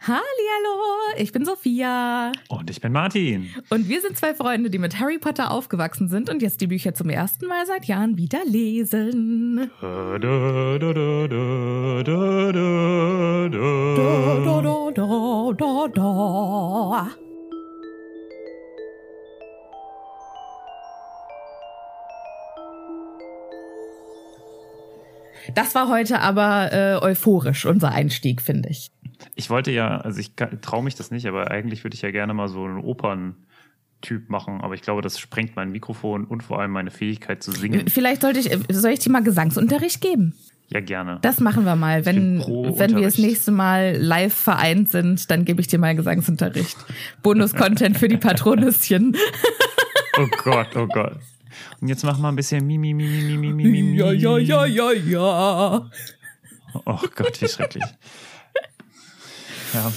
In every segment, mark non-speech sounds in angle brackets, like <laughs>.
Hallihallo, ich bin Sophia. Und ich bin Martin. Und wir sind zwei Freunde, die mit Harry Potter aufgewachsen sind und jetzt die Bücher zum ersten Mal seit Jahren wieder lesen. Da, da, da, da, da, da, da, Da, da. da, da, da, da. Das war heute aber äh, euphorisch, unser Einstieg, finde ich. Ich wollte ja, also ich traue mich das nicht, aber eigentlich würde ich ja gerne mal so einen Operntyp machen, aber ich glaube, das sprengt mein Mikrofon und vor allem meine Fähigkeit zu singen. Vielleicht sollte ich, soll ich dir mal Gesangsunterricht geben? Ja, gerne. Das machen wir mal. Wenn, wenn wir das nächste Mal live vereint sind, dann gebe ich dir mal Gesangsunterricht. Bonus-Content für die Patronüschen. <laughs> Oh Gott, oh Gott. Und jetzt mach mal ein bisschen mi, mi, mi, mi, mi, mi, mi, mi. Ja, ja, ja, ja, ja. Oh Gott, wie schrecklich. Ja.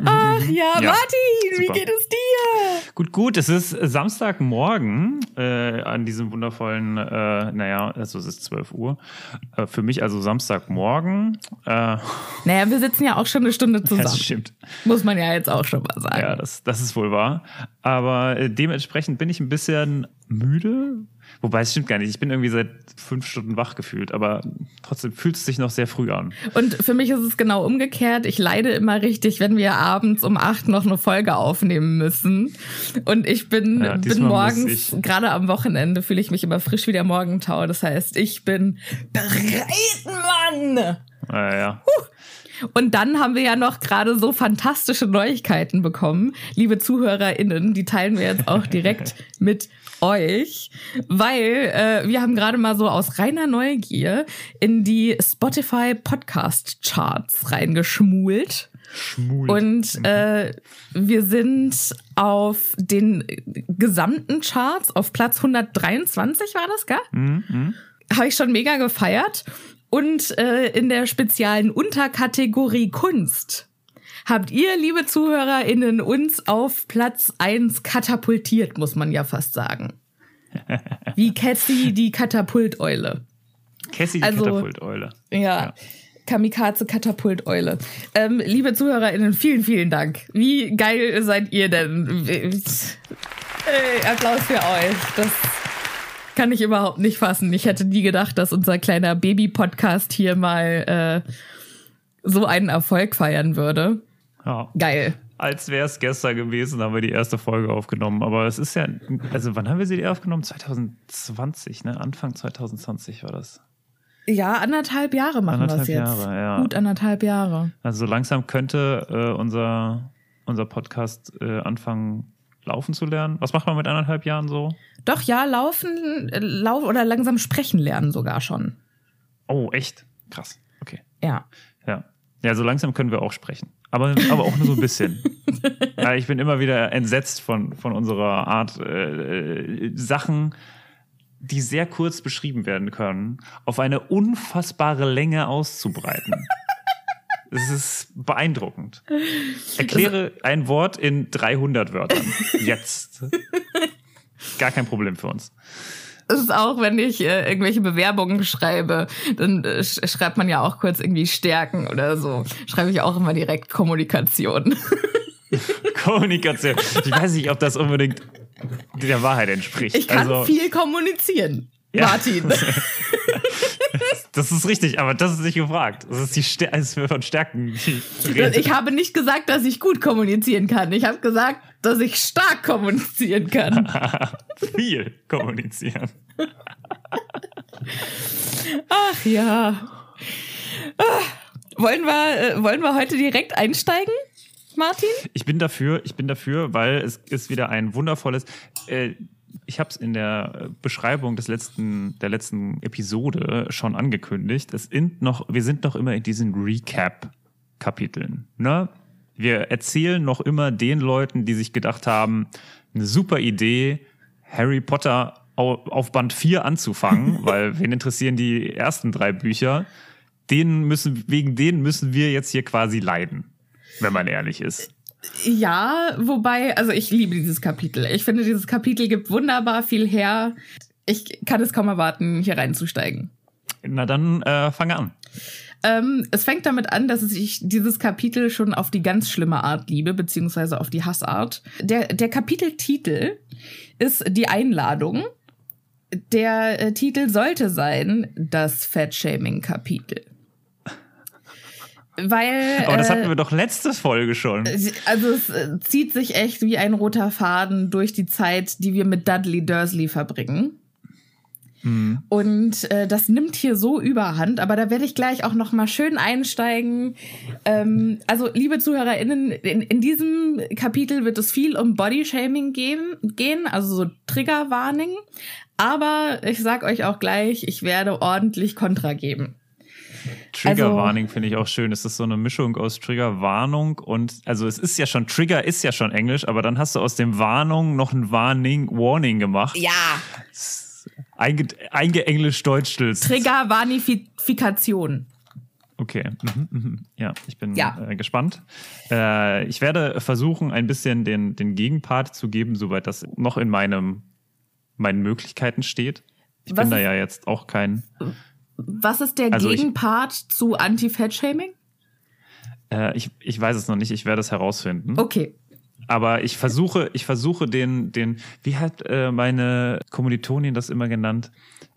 <laughs> Ach ja, Ja, Martin, wie super. geht es dir? Gut, gut, es ist Samstagmorgen äh, an diesem wundervollen, äh, naja, also es ist 12 Uhr. Äh, für mich also Samstagmorgen. Äh, Naja, wir sitzen ja auch schon eine Stunde das zusammen. stimmt. Muss man ja jetzt auch schon mal sagen. Ja, das, das ist wohl wahr. Aber äh, dementsprechend bin ich ein bisschen müde. Wobei es stimmt gar nicht. Ich bin irgendwie seit fünf Stunden wach gefühlt, aber trotzdem fühlt es sich noch sehr früh an. Und für mich ist es genau umgekehrt. Ich leide immer richtig, wenn wir abends um acht noch eine Folge aufnehmen müssen. Und ich bin, Ja, bin morgens, gerade am Wochenende, fühle ich mich immer frisch wie der Morgentau. Das heißt, ich bin bereit, Mann! Äh, ja. Und dann haben wir ja noch gerade so fantastische Neuigkeiten bekommen. Liebe ZuhörerInnen, die teilen wir jetzt auch direkt <laughs> mit euch, weil äh, wir haben gerade mal so aus reiner Neugier in die Spotify Podcast Charts reingeschmult. Schmult. Und äh, wir sind auf den gesamten Charts auf Platz 123 war das, gell? Mhm, Habe ich schon mega gefeiert. Und äh, in der speziellen Unterkategorie Kunst habt ihr, liebe ZuhörerInnen, uns auf Platz 1 katapultiert, muss man ja fast sagen. <laughs> Wie Cassie die Katapulteule. Cassie die also- Katapulteule. Ja. Kamikaze Katapulteule. Ähm, liebe ZuhörerInnen, vielen, vielen Dank. Wie geil seid ihr denn? Hey, Applaus für euch. Das kann ich überhaupt nicht fassen. Ich hätte nie gedacht, dass unser kleiner Baby-Podcast hier mal äh, so einen Erfolg feiern würde. Ja. Geil. Als wäre es gestern gewesen, haben wir die erste Folge aufgenommen. Aber es ist ja, also wann haben wir sie aufgenommen? 2020, ne? Anfang 2020 war das. Ja, anderthalb Jahre machen wir es Anderthalb jetzt. Jahre, ja. Gut anderthalb Jahre. Also so langsam könnte äh, unser, unser Podcast äh, anfangen laufen zu lernen. Was macht man mit anderthalb Jahren so? Doch, ja, laufen, äh, lau oder langsam sprechen lernen sogar schon. Oh, echt? Krass. Okay. Ja. Ja. Ja, so langsam können wir auch sprechen. Aber, aber auch nur so ein bisschen. <laughs> ja, ich bin immer wieder entsetzt von, von unserer Art, äh, Sachen, die sehr kurz beschrieben werden können, auf eine unfassbare Länge auszubreiten. Es ist beeindruckend. Erkläre ein Wort in 300 Wörtern. Jetzt. Gar kein Problem für uns. Es ist auch, wenn ich äh, irgendwelche Bewerbungen schreibe, dann äh, sch schreibt man ja auch kurz irgendwie Stärken oder so. Schreibe ich auch immer direkt Kommunikation. <laughs> Kommunikation. Ich weiß nicht, ob das unbedingt der Wahrheit entspricht. Ich kann also, viel kommunizieren, Ja. Martin. <laughs> <laughs> Das ist richtig, aber das ist nicht gefragt. Das ist die Stär es wird von Stärken. ich habe nicht gesagt, dass ich gut kommunizieren kann. Ich habe gesagt, dass ich stark kommunizieren kann. <laughs> viel kommunizieren. Ach ja. Ah, wollen wir, äh, wollen wir heute direkt einsteigen, Martin? Ich bin dafür, ich bin dafür, weil es ist wieder ein wundervolles. Äh, Ich habe es in der Beschreibung des letzten, der letzten Episode schon angekündigt. Es sind noch, wir sind noch immer in diesen Recap-Kapiteln. Ne? Wir erzählen noch immer den Leuten, die sich gedacht haben, eine super Idee, Harry Potter auf Band 4 anzufangen, <laughs> weil wen interessieren die ersten drei Bücher? Denen müssen, wegen denen müssen wir jetzt hier quasi leiden, wenn man ehrlich ist. Ja, wobei, also ich liebe dieses Kapitel. Ich finde, dieses Kapitel gibt wunderbar viel her. Ich kann es kaum erwarten, hier reinzusteigen. Na dann äh, fange an. Ähm, es fängt damit an, dass ich dieses Kapitel schon auf die ganz schlimme Art liebe, beziehungsweise auf die Hassart. Der, der Kapiteltitel ist die Einladung. Der äh, Titel sollte sein das Fat-Shaming-Kapitel. Weil. Aber das hatten äh, wir doch letzte Folge schon. Also es äh, zieht sich echt wie ein roter Faden durch die Zeit, die wir mit Dudley Dursley verbringen. Mhm. Und äh, das nimmt hier so überhand, aber da werde ich gleich auch noch mal schön einsteigen. Ähm, also, liebe ZuhörerInnen, in, in diesem Kapitel wird es viel um Bodyshaming gehen, gehen, also so Triggerwarning. Aber ich sag euch auch gleich, ich werde ordentlich Kontra geben. Triggerwarning also, finde ich auch schön. Es ist so eine Mischung aus Triggerwarnung und, also es ist ja schon, Trigger ist ja schon Englisch, aber dann hast du aus dem Warnung noch ein Warning, Warning gemacht. Ja. Einge, eingeenglischt-deutsch. Triggervanifikation. Okay, mhm, mhm. ja, ich bin ja. Äh, gespannt. Äh, ich werde versuchen, ein bisschen den, den Gegenpart zu geben, soweit das noch in meinem, meinen Möglichkeiten steht. Ich Was bin da ja jetzt auch kein was ist der also Gegenpart ich, zu Anti-Fat-Shaming? Äh, ich, ich weiß es noch nicht, ich werde es herausfinden. Okay. Aber ich versuche, ich versuche den, den, wie hat äh, meine Kommilitonin das immer genannt?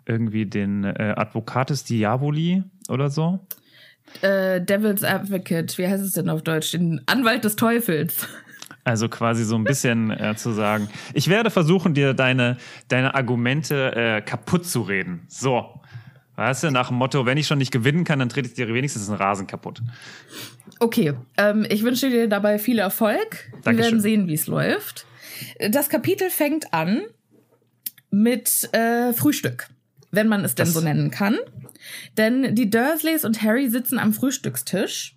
Irgendwie den äh, Advocatus Diaboli oder so? Äh, Devil's Advocate, wie heißt es denn auf Deutsch? Den Anwalt des Teufels. Also quasi so ein bisschen <laughs> äh, zu sagen, ich werde versuchen, dir deine, deine Argumente äh, kaputt zu reden. So. Weißt du, nach dem Motto, wenn ich schon nicht gewinnen kann, dann trete ich dir wenigstens den Rasen kaputt. Okay, ähm, ich wünsche dir dabei viel Erfolg. Dankeschön. Wir werden sehen, wie es läuft. Das Kapitel fängt an mit äh, Frühstück, wenn man es denn das so nennen kann. Denn die Dursleys und Harry sitzen am Frühstückstisch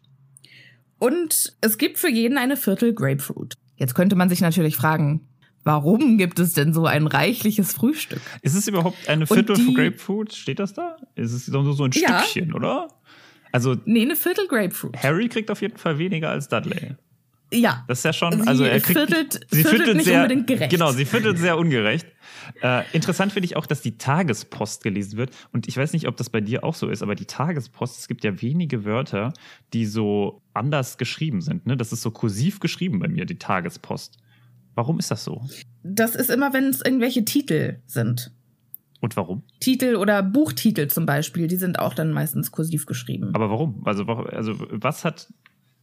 und es gibt für jeden eine Viertel Grapefruit. Jetzt könnte man sich natürlich fragen, Warum gibt es denn so ein reichliches Frühstück? Ist es überhaupt eine Viertel die, Grapefruit? Steht das da? Ist es so ein ja. Stückchen, oder? Also. Nee, eine Viertel Grapefruit. Harry kriegt auf jeden Fall weniger als Dudley. Ja. Das ist ja schon, sie also er kriegt, viertelt, sie viertelt, viertelt nicht sehr, unbedingt gerecht. Genau, sie viertelt sehr ungerecht. Äh, interessant finde ich auch, dass die Tagespost gelesen wird. Und ich weiß nicht, ob das bei dir auch so ist, aber die Tagespost, es gibt ja wenige Wörter, die so anders geschrieben sind. Ne? Das ist so kursiv geschrieben bei mir, die Tagespost. Warum ist das so? Das ist immer, wenn es irgendwelche Titel sind. Und warum? Titel oder Buchtitel zum Beispiel, die sind auch dann meistens kursiv geschrieben. Aber warum? Also, also was hat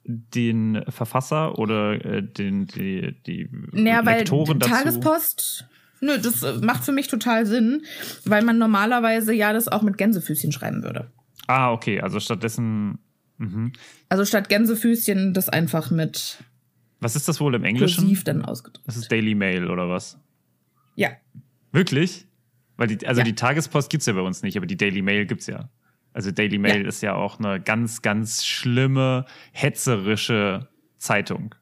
den Verfasser oder äh, den, die, die naja, Lektoren weil dazu? Tagespost, nö, das äh, macht für mich total Sinn, weil man normalerweise ja das auch mit Gänsefüßchen schreiben würde. Ah, okay, also stattdessen. Mh. Also statt Gänsefüßchen das einfach mit was ist das wohl im Englischen? Kursiv dann ausgedrückt. Das ist Daily Mail oder was? Ja. Wirklich? Weil die, also ja. die Tagespost gibt es ja bei uns nicht, aber die Daily Mail gibt es ja. Also Daily Mail ja. ist ja auch eine ganz, ganz schlimme, hetzerische Zeitung.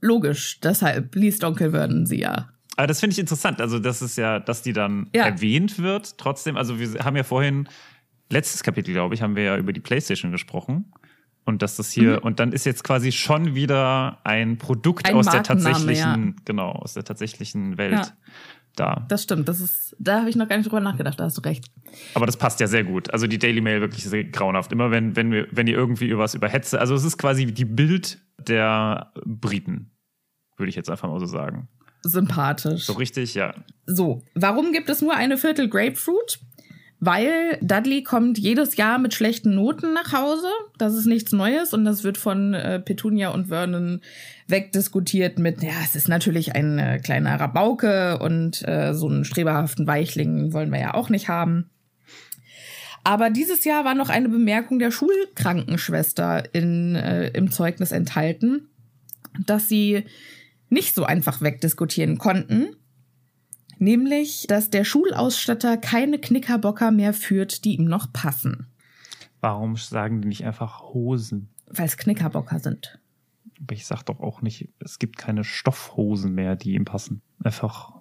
Logisch, deshalb liest Onkel Vernon sie ja. Aber das finde ich interessant. Also, das ist ja, dass die dann ja. erwähnt wird. Trotzdem, also wir haben ja vorhin, letztes Kapitel, glaube ich, haben wir ja über die PlayStation gesprochen. Und dass das hier, mhm. und dann ist jetzt quasi schon wieder ein Produkt ein aus der tatsächlichen, ja. genau, aus der tatsächlichen Welt ja. da. Das stimmt, das ist, da habe ich noch gar nicht drüber nachgedacht, da hast du recht. Aber das passt ja sehr gut. Also die Daily Mail wirklich sehr grauenhaft. Immer wenn, wenn wir, wenn ihr irgendwie über was überhetze, also es ist quasi die Bild der Briten, würde ich jetzt einfach mal so sagen. Sympathisch. So richtig, ja. So, warum gibt es nur eine Viertel Grapefruit? Weil Dudley kommt jedes Jahr mit schlechten Noten nach Hause. Das ist nichts Neues und das wird von äh, Petunia und Vernon wegdiskutiert mit, ja, es ist natürlich ein äh, kleiner Rabauke und äh, so einen streberhaften Weichling wollen wir ja auch nicht haben. Aber dieses Jahr war noch eine Bemerkung der Schulkrankenschwester in, äh, im Zeugnis enthalten, dass sie nicht so einfach wegdiskutieren konnten, Nämlich, dass der Schulausstatter keine Knickerbocker mehr führt, die ihm noch passen. Warum sagen die nicht einfach Hosen? Weil es Knickerbocker sind. Aber ich sag doch auch nicht, es gibt keine Stoffhosen mehr, die ihm passen. Einfach.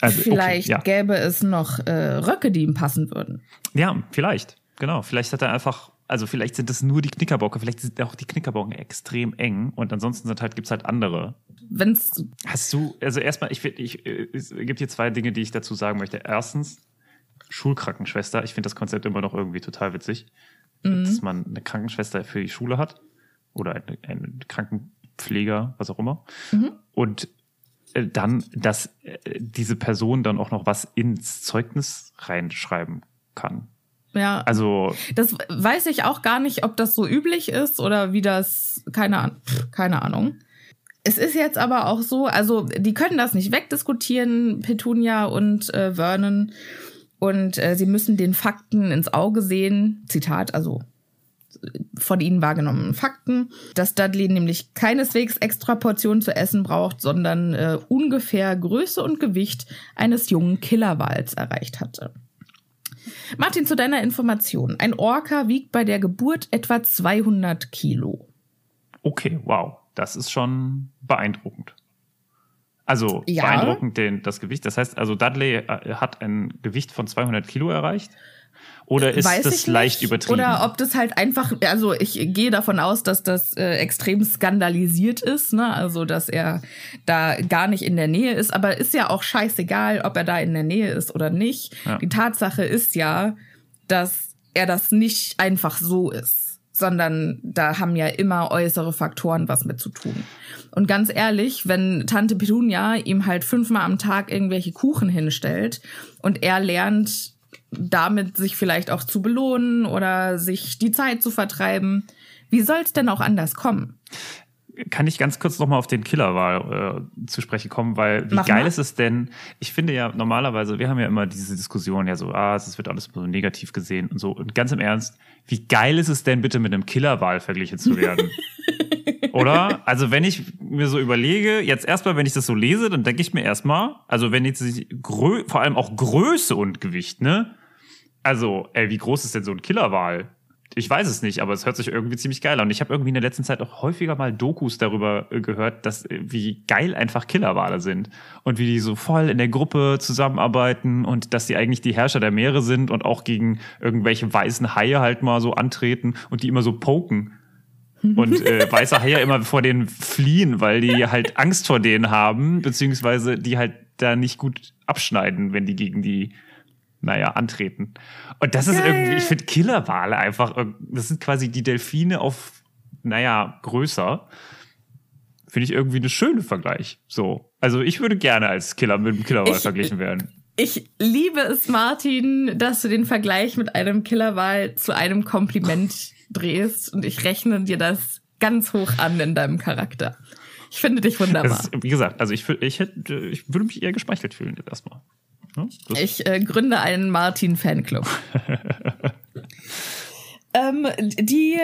Also, vielleicht okay, ja. gäbe es noch äh, Röcke, die ihm passen würden. Ja, vielleicht. Genau. Vielleicht hat er einfach, also vielleicht sind das nur die Knickerbocke, vielleicht sind auch die Knickerbocken extrem eng und ansonsten sind halt, gibt's halt andere. Wenn's Hast du, also erstmal, ich, ich, äh, es gibt hier zwei Dinge, die ich dazu sagen möchte. Erstens, Schulkrankenschwester. Ich finde das Konzept immer noch irgendwie total witzig, dass man eine Krankenschwester für die Schule hat oder einen, einen Krankenpfleger, was auch immer. Und äh, dann, dass äh, diese Person dann auch noch was ins Zeugnis reinschreiben kann. Ja, Also, das weiß ich auch gar nicht, ob das so üblich ist oder wie das, keine, Ahn- pff, keine Ahnung. Es ist jetzt aber auch so, also die können das nicht wegdiskutieren, Petunia und äh, Vernon. Und äh, sie müssen den Fakten ins Auge sehen. Zitat, also von ihnen wahrgenommenen Fakten, dass Dudley nämlich keineswegs extra Portionen zu essen braucht, sondern äh, ungefähr Größe und Gewicht eines jungen Killerwals erreicht hatte. Martin, zu deiner Information. Ein Orca wiegt bei der Geburt etwa 200 Kilo. okay, wow, das ist schon beeindruckend. Also Ja. beeindruckend den, das Gewicht. Das heißt, also Dudley äh, hat ein Gewicht von 200 Kilo erreicht. Oder ist Weiß das ich leicht nicht. übertrieben? Oder ob das halt einfach, also ich gehe davon aus, dass das äh, extrem skandalisiert ist, ne? Also, dass er da gar nicht in der Nähe ist. Aber ist ja auch scheißegal, ob er da in der Nähe ist oder nicht. Ja. Die Tatsache ist ja, dass er das nicht einfach so ist, sondern da haben ja immer äußere Faktoren was mit zu tun. Und ganz ehrlich, wenn Tante Petunia ihm halt fünfmal am Tag irgendwelche Kuchen hinstellt und er lernt damit sich vielleicht auch zu belohnen oder sich die Zeit zu vertreiben, wie soll es denn auch anders kommen? Kann ich ganz kurz nochmal auf den Killerwahl äh, zu sprechen kommen, weil wie Mach geil mal. ist es denn? Ich finde ja normalerweise, wir haben ja immer diese Diskussion, ja so, ah, es wird alles so negativ gesehen und so. Und ganz im Ernst, wie geil ist es denn bitte mit einem Killerwahl verglichen zu werden? <laughs> Oder? Also wenn ich mir so überlege, jetzt erstmal, wenn ich das so lese, dann denke ich mir erstmal, also wenn jetzt vor allem auch Größe und Gewicht, ne? Also, ey, wie groß ist denn so ein Killerwal? Ich weiß es nicht, aber es hört sich irgendwie ziemlich geil an. Und ich habe irgendwie in der letzten Zeit auch häufiger mal Dokus darüber äh, gehört, dass äh, wie geil einfach Killerwale sind und wie die so voll in der Gruppe zusammenarbeiten und dass die eigentlich die Herrscher der Meere sind und auch gegen irgendwelche weißen Haie halt mal so antreten und die immer so poken. <laughs> Und äh, weiße Haie immer vor denen fliehen, weil die halt Angst vor denen haben, beziehungsweise die halt da nicht gut abschneiden, wenn die gegen die naja, antreten. Und das ist Geil. irgendwie, ich finde Killerwale einfach, das sind quasi die Delfine auf, naja, größer. Finde ich irgendwie eine schöne Vergleich. So. Also ich würde gerne als Killer mit dem Killerwal Ich- verglichen werden. Ich liebe es, Martin, dass du den Vergleich mit einem Killerwal zu einem Kompliment <laughs> drehst und ich rechne dir das ganz hoch an in deinem Charakter. Ich finde dich wunderbar. Ist, wie gesagt, also ich, ich, hätte, ich würde mich eher geschmeichelt fühlen jetzt erstmal. Das- Ich äh, gründe einen Martin-Fanclub. <laughs> ähm, die,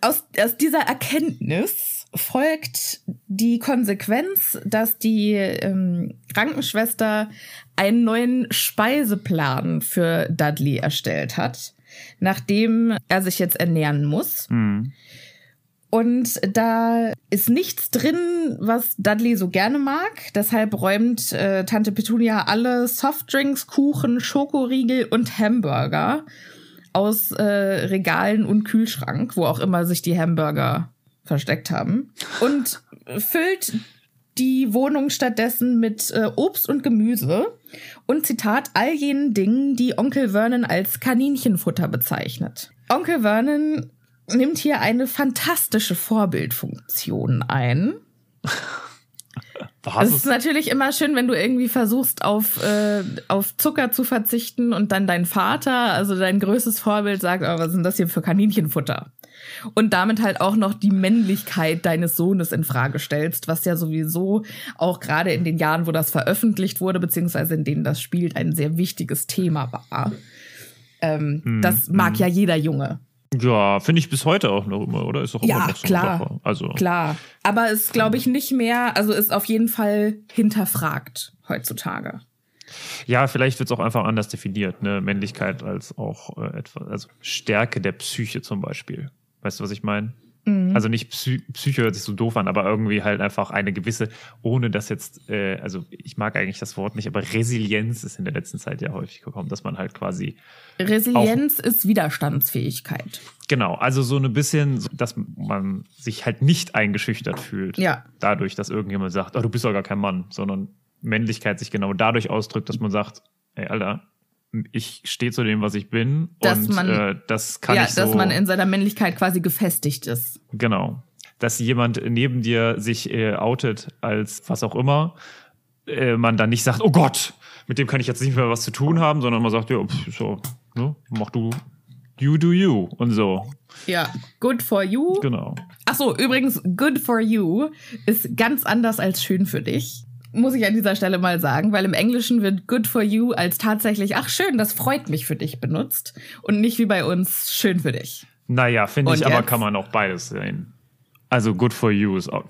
aus, aus dieser Erkenntnis folgt die Konsequenz, dass die ähm, Krankenschwester einen neuen Speiseplan für Dudley erstellt hat, nachdem er sich jetzt ernähren muss. Hm. Und da ist nichts drin, was Dudley so gerne mag. Deshalb räumt äh, Tante Petunia alle Softdrinks, Kuchen, Schokoriegel und Hamburger aus äh, Regalen und Kühlschrank, wo auch immer sich die Hamburger versteckt haben. Und füllt die Wohnung stattdessen mit äh, Obst und Gemüse und Zitat all jenen Dingen, die Onkel Vernon als Kaninchenfutter bezeichnet. Onkel Vernon nimmt hier eine fantastische Vorbildfunktion ein. Es ist natürlich immer schön, wenn du irgendwie versuchst, auf, äh, auf Zucker zu verzichten und dann dein Vater, also dein größtes Vorbild, sagt, oh, was denn das hier für Kaninchenfutter? Und damit halt auch noch die Männlichkeit deines Sohnes in Frage stellst, was ja sowieso auch gerade in den Jahren, wo das veröffentlicht wurde, beziehungsweise in denen das spielt, ein sehr wichtiges Thema war. Ähm, das mag ja jeder Junge. Ja, finde ich bis heute auch noch immer, oder? Ist doch immer Ja, noch so klar. Sache. Also, Klar. Aber ist, glaube ich, nicht mehr, also ist auf jeden Fall hinterfragt heutzutage. Ja, vielleicht wird es auch einfach anders definiert, ne? Männlichkeit als auch äh, etwas, also Stärke der Psyche zum Beispiel. Weißt du, was ich meine? Mhm. Also nicht Psy Psyche hört sich so doof an, aber irgendwie halt einfach eine gewisse, ohne dass jetzt, äh, also ich mag eigentlich das Wort nicht, aber Resilienz ist in der letzten Zeit ja häufig gekommen, dass man halt quasi Resilienz ist Widerstandsfähigkeit. Genau, also so ein bisschen, dass man sich halt nicht eingeschüchtert fühlt. Ja. Dadurch, dass irgendjemand sagt, oh, du bist doch gar kein Mann, sondern Männlichkeit sich genau dadurch ausdrückt, dass man sagt, ey, Alter, ich stehe zu dem, was ich bin Dass und man- äh, das kann ja, ich so. dass man in seiner Männlichkeit quasi gefestigt ist. genau. Dass jemand neben dir sich äh, outet als was auch immer, äh, man dann nicht sagt, oh Gott, mit dem kann ich jetzt nicht mehr was zu tun haben, sondern man sagt, ja, pff, so, ne, mach du, you do you und so. Ja, good for you. Genau. Ach so, übrigens, good for you ist ganz anders als schön für dich. Muss ich an dieser Stelle mal sagen, weil im Englischen wird good for you als tatsächlich, ach schön, das freut mich für dich benutzt und nicht wie bei uns schön für dich. Naja, finde ich, Und aber jetzt? kann man auch beides sehen. Also good for you ist auch,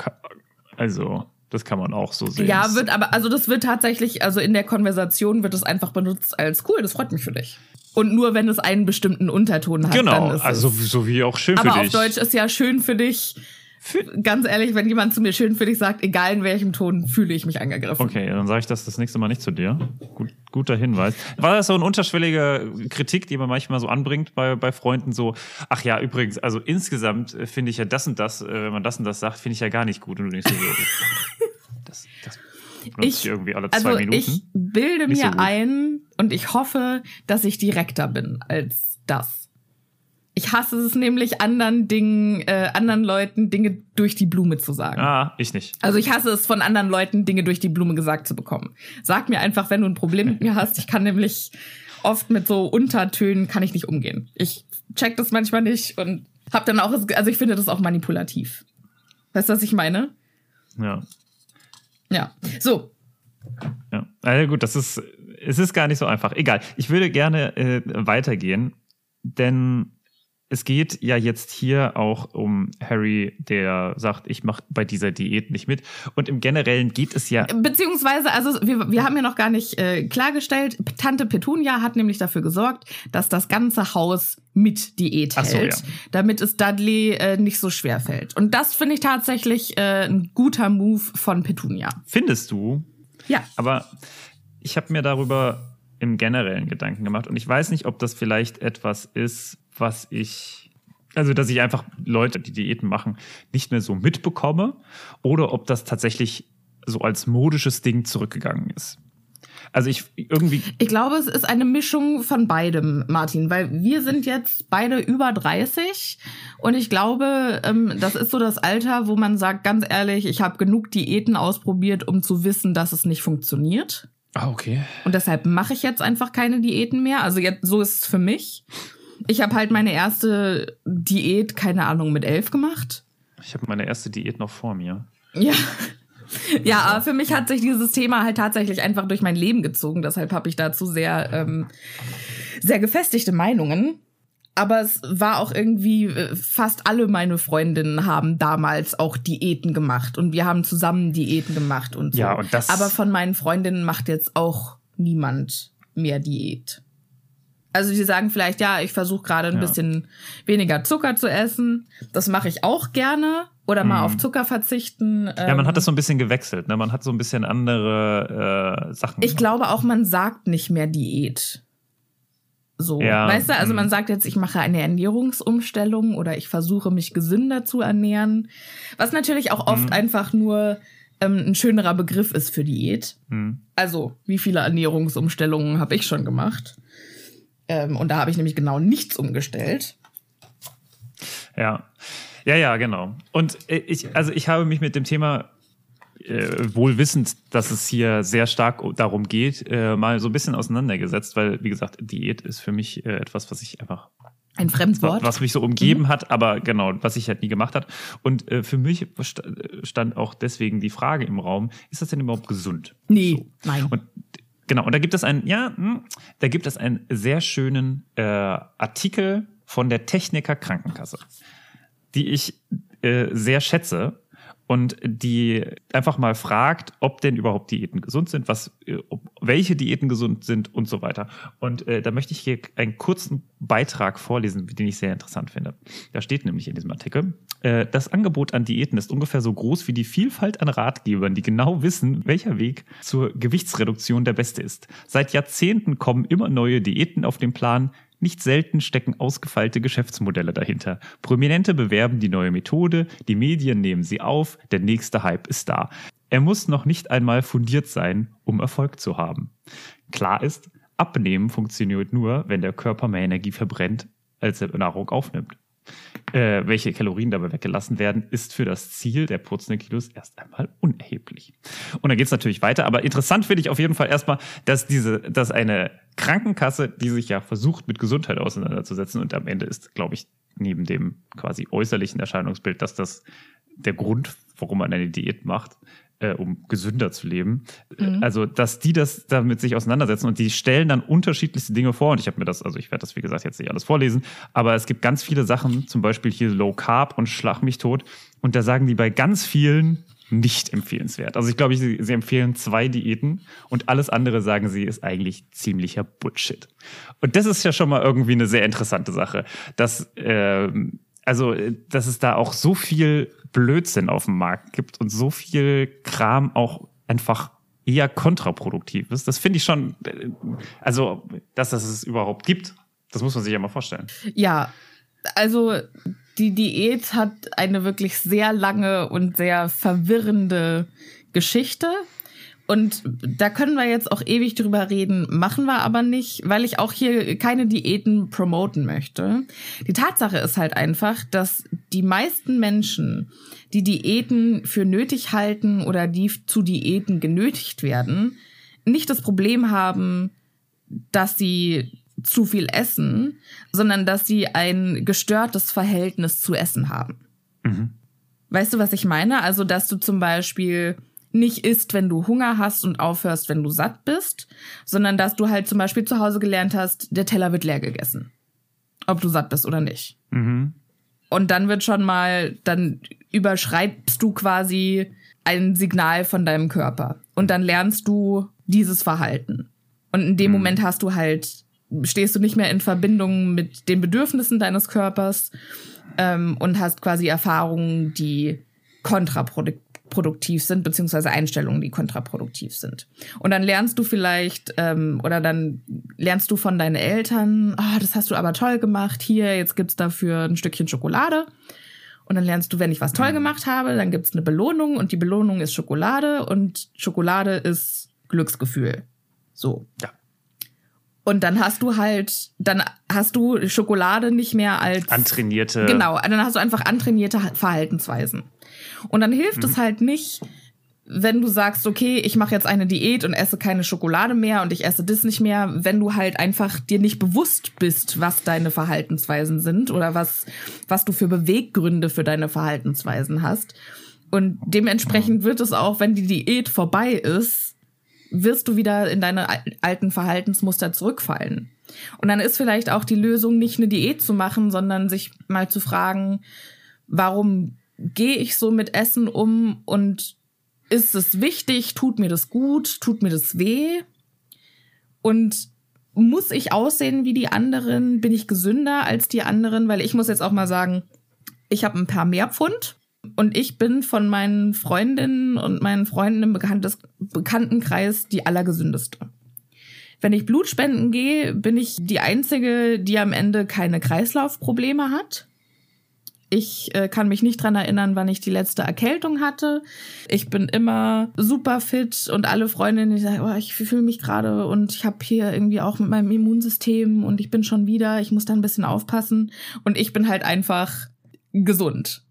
also das kann man auch so sehen. Ja, wird aber, also das wird tatsächlich, also in der Konversation wird es einfach benutzt als cool, das freut mich für dich. Und nur wenn es einen bestimmten Unterton hat, Genau, dann ist also so wie auch schön Aber für auf dich. Deutsch ist ja schön für dich. Ganz ehrlich, wenn jemand zu mir schön für dich sagt, egal in welchem Ton, fühle ich mich angegriffen. Okay, dann sage ich das das nächste Mal nicht zu dir. Gut, guter Hinweis. War das so eine unterschwellige Kritik, die man manchmal so anbringt bei, bei Freunden? So, ach ja, übrigens, also insgesamt äh, finde ich ja das und das, äh, wenn man das und das sagt, finde ich ja gar nicht gut. Und du denkst so, <laughs> das, das benutze ich, irgendwie alle zwei also Minuten. ich bilde Nicht so mir gut. ein und ich hoffe, dass ich direkter bin als das. Ich hasse es nämlich, anderen Dingen, äh, anderen Leuten Dinge durch die Blume zu sagen. ah, ich nicht. Also ich hasse es, von anderen Leuten Dinge durch die Blume gesagt zu bekommen. Sag mir einfach, wenn du ein Problem mit mir hast. Ich kann nämlich oft mit so Untertönen kann ich nicht umgehen. Ich check das manchmal nicht und hab dann auch, also ich finde das auch manipulativ. Weißt du, was ich meine? Ja. Ja. So, Ja, also gut, das ist, es ist gar nicht so einfach. Egal. Ich würde gerne äh, weitergehen, denn es geht ja jetzt hier auch um Harry, der sagt, ich mache bei dieser Diät nicht mit. Und im Generellen geht es ja. Beziehungsweise, also wir, wir haben ja noch gar nicht äh, klargestellt, Tante Petunia hat nämlich dafür gesorgt, dass das ganze Haus mit Diät Ach so, hält, ja. damit es Dudley äh, nicht so schwer fällt. Und das finde ich tatsächlich äh, ein guter Move von Petunia. Findest du? Ja. Aber ich habe mir darüber im Generellen Gedanken gemacht und ich weiß nicht, ob das vielleicht etwas ist, was ich, also dass ich einfach Leute, die Diäten machen, nicht mehr so mitbekomme oder ob das tatsächlich so als modisches Ding zurückgegangen ist. Also ich irgendwie, Ich glaube, es ist eine Mischung von beidem, Martin, weil wir sind jetzt beide über 30 und ich glaube, ähm, das ist so das Alter, wo man sagt, ganz ehrlich, ich habe genug Diäten ausprobiert, um zu wissen, dass es nicht funktioniert. Ah, okay. Und deshalb mache ich jetzt einfach keine Diäten mehr. Also jetzt, so ist es für mich. Ich habe halt meine erste Diät, keine Ahnung, mit elf gemacht. Ich habe meine erste Diät noch vor mir. Ja. <laughs> Ja, aber für mich hat sich dieses Thema halt tatsächlich einfach durch mein Leben gezogen. Deshalb habe ich dazu sehr, ähm, sehr gefestigte Meinungen. Aber es war auch irgendwie, äh, fast alle meine Freundinnen haben damals auch Diäten gemacht und wir haben zusammen Diäten gemacht und so. Ja, und das- Aber von meinen Freundinnen macht jetzt auch niemand mehr Diät. Also die sagen vielleicht, ja, ich versuche gerade ein Ja. bisschen weniger Zucker zu essen. Das mache ich auch gerne. Oder mal auf Zucker verzichten. Mhm. Ja, man Ähm, hat das so ein bisschen gewechselt. Ne? Man hat so ein bisschen andere äh, Sachen. Ich glaube auch, man sagt nicht mehr Diät. So, Ja, weißt du, also mm. man sagt jetzt, ich mache eine Ernährungsumstellung oder ich versuche mich gesünder zu ernähren, was natürlich auch Mhm. oft einfach nur ähm, ein schönerer Begriff ist für Diät. Hm. Also, wie viele Ernährungsumstellungen habe ich schon gemacht? Ähm, und da habe ich nämlich genau nichts umgestellt. Ja. Ja, ja, genau. Und äh, ich, also ich habe mich mit dem Thema äh, wohl wissend, dass es hier sehr stark darum geht, äh, mal so ein bisschen auseinandergesetzt, weil, wie gesagt, Diät ist für mich äh, etwas, was ich einfach, Ein Fremdwort. was mich so umgeben hat, aber genau, was ich halt nie gemacht hat. Und äh, für mich sta- stand auch deswegen die Frage im Raum, ist das denn überhaupt gesund? Nee, nein. Und genau, und da gibt es einen, ja, hm, da gibt es einen sehr schönen äh, Artikel von der Techniker Krankenkasse, die ich äh, sehr schätze und die einfach mal fragt, ob denn überhaupt Diäten gesund sind, was, äh, welche Diäten gesund sind und so weiter. Und äh, da möchte ich hier einen kurzen Beitrag vorlesen, den ich sehr interessant finde. Da steht nämlich in diesem Artikel, äh, das Angebot an Diäten ist ungefähr so groß wie die Vielfalt an Ratgebern, die genau wissen, welcher Weg zur Gewichtsreduktion der beste ist. Seit Jahrzehnten kommen immer neue Diäten auf den Plan, nicht selten stecken ausgefeilte Geschäftsmodelle dahinter. Prominente bewerben die neue Methode, die Medien nehmen sie auf, der nächste Hype ist da. Er muss noch nicht einmal fundiert sein, um Erfolg zu haben. Klar ist, Abnehmen funktioniert nur, wenn der Körper mehr Energie verbrennt, als er Nahrung aufnimmt. Äh, welche Kalorien dabei weggelassen werden, ist für das Ziel der putzenden Kilos erst einmal unerheblich. Und dann geht es natürlich weiter, aber interessant finde ich auf jeden Fall erstmal, dass diese, dass eine Krankenkasse, die sich ja versucht, mit Gesundheit auseinanderzusetzen, und am Ende ist, glaube ich, neben dem quasi äußerlichen Erscheinungsbild, dass das der Grund, warum man eine Diät macht, äh, um gesünder zu leben. Mhm. Also, dass die das damit sich auseinandersetzen und die stellen dann unterschiedlichste Dinge vor. Und ich habe mir das, also ich werde das, wie gesagt, jetzt nicht alles vorlesen, aber es gibt ganz viele Sachen, zum Beispiel hier Low Carb und Schlag mich tot. Und da sagen die bei ganz vielen nicht empfehlenswert. Also ich glaube, sie, sie empfehlen zwei Diäten und alles andere, sagen sie, ist eigentlich ziemlicher Bullshit. Und das ist ja schon mal irgendwie eine sehr interessante Sache, dass äh, also dass es da auch so viel Blödsinn auf dem Markt gibt und so viel Kram auch einfach eher kontraproduktiv ist. Das finde ich schon, also, dass das es überhaupt gibt, das muss man sich ja mal vorstellen. Ja, also die Diät hat eine wirklich sehr lange und sehr verwirrende Geschichte. Und da können wir jetzt auch ewig drüber reden, machen wir aber nicht, weil ich auch hier keine Diäten promoten möchte. Die Tatsache ist halt einfach, dass die meisten Menschen, die Diäten für nötig halten oder die zu Diäten genötigt werden, nicht das Problem haben, dass sie zu viel essen, sondern dass sie ein gestörtes Verhältnis zu Essen haben. Mhm. Weißt du, was ich meine? Also, dass du zum Beispiel nicht isst, wenn du Hunger hast und aufhörst, wenn du satt bist, sondern dass du halt zum Beispiel zu Hause gelernt hast, der Teller wird leer gegessen. Ob du satt bist oder nicht. Mhm. Und dann wird schon mal, dann überschreibst du quasi ein Signal von deinem Körper. Und dann lernst du dieses Verhalten. Und in dem mhm. Moment hast du halt, stehst du nicht mehr in Verbindung mit den Bedürfnissen deines Körpers ähm, und hast quasi Erfahrungen, die kontraproduktiv produktiv sind, beziehungsweise Einstellungen, die kontraproduktiv sind. Und dann lernst du vielleicht, ähm, oder dann lernst du von deinen Eltern, ah, oh, das hast du aber toll gemacht, hier, jetzt gibt's dafür ein Stückchen Schokolade. Und dann lernst du, wenn ich was toll gemacht habe, dann gibt's eine Belohnung und die Belohnung ist Schokolade und Schokolade ist Glücksgefühl. So. Ja. Und dann hast du halt, dann hast du Schokolade nicht mehr als antrainierte. Genau, dann hast du einfach antrainierte Verhaltensweisen. Und dann hilft mhm. es halt nicht, wenn du sagst, okay, ich mache jetzt eine Diät und esse keine Schokolade mehr und ich esse das nicht mehr, wenn du halt einfach dir nicht bewusst bist, was deine Verhaltensweisen sind oder was, was du für Beweggründe für deine Verhaltensweisen hast. Und dementsprechend wird es auch, wenn die Diät vorbei ist, wirst du wieder in deine alten Verhaltensmuster zurückfallen. Und dann ist vielleicht auch die Lösung, nicht eine Diät zu machen, sondern sich mal zu fragen, warum gehe ich so mit Essen um und ist es wichtig, tut mir das gut, tut mir das weh? Und muss ich aussehen wie die anderen? Bin ich gesünder als die anderen? Weil ich muss jetzt auch mal sagen, ich habe ein paar mehr Pfund und ich bin von meinen Freundinnen und meinen Freunden im Bekanntes Bekanntenkreis die allergesündeste. Wenn ich Blutspenden gehe, bin ich die einzige, die am Ende keine Kreislaufprobleme hat. Ich äh, kann mich nicht dran erinnern, wann ich die letzte Erkältung hatte. Ich bin immer super fit und alle Freundinnen, die sagen, oh, ich fühle mich gerade und ich habe hier irgendwie auch mit meinem Immunsystem und ich bin schon wieder, ich muss da ein bisschen aufpassen und ich bin halt einfach gesund.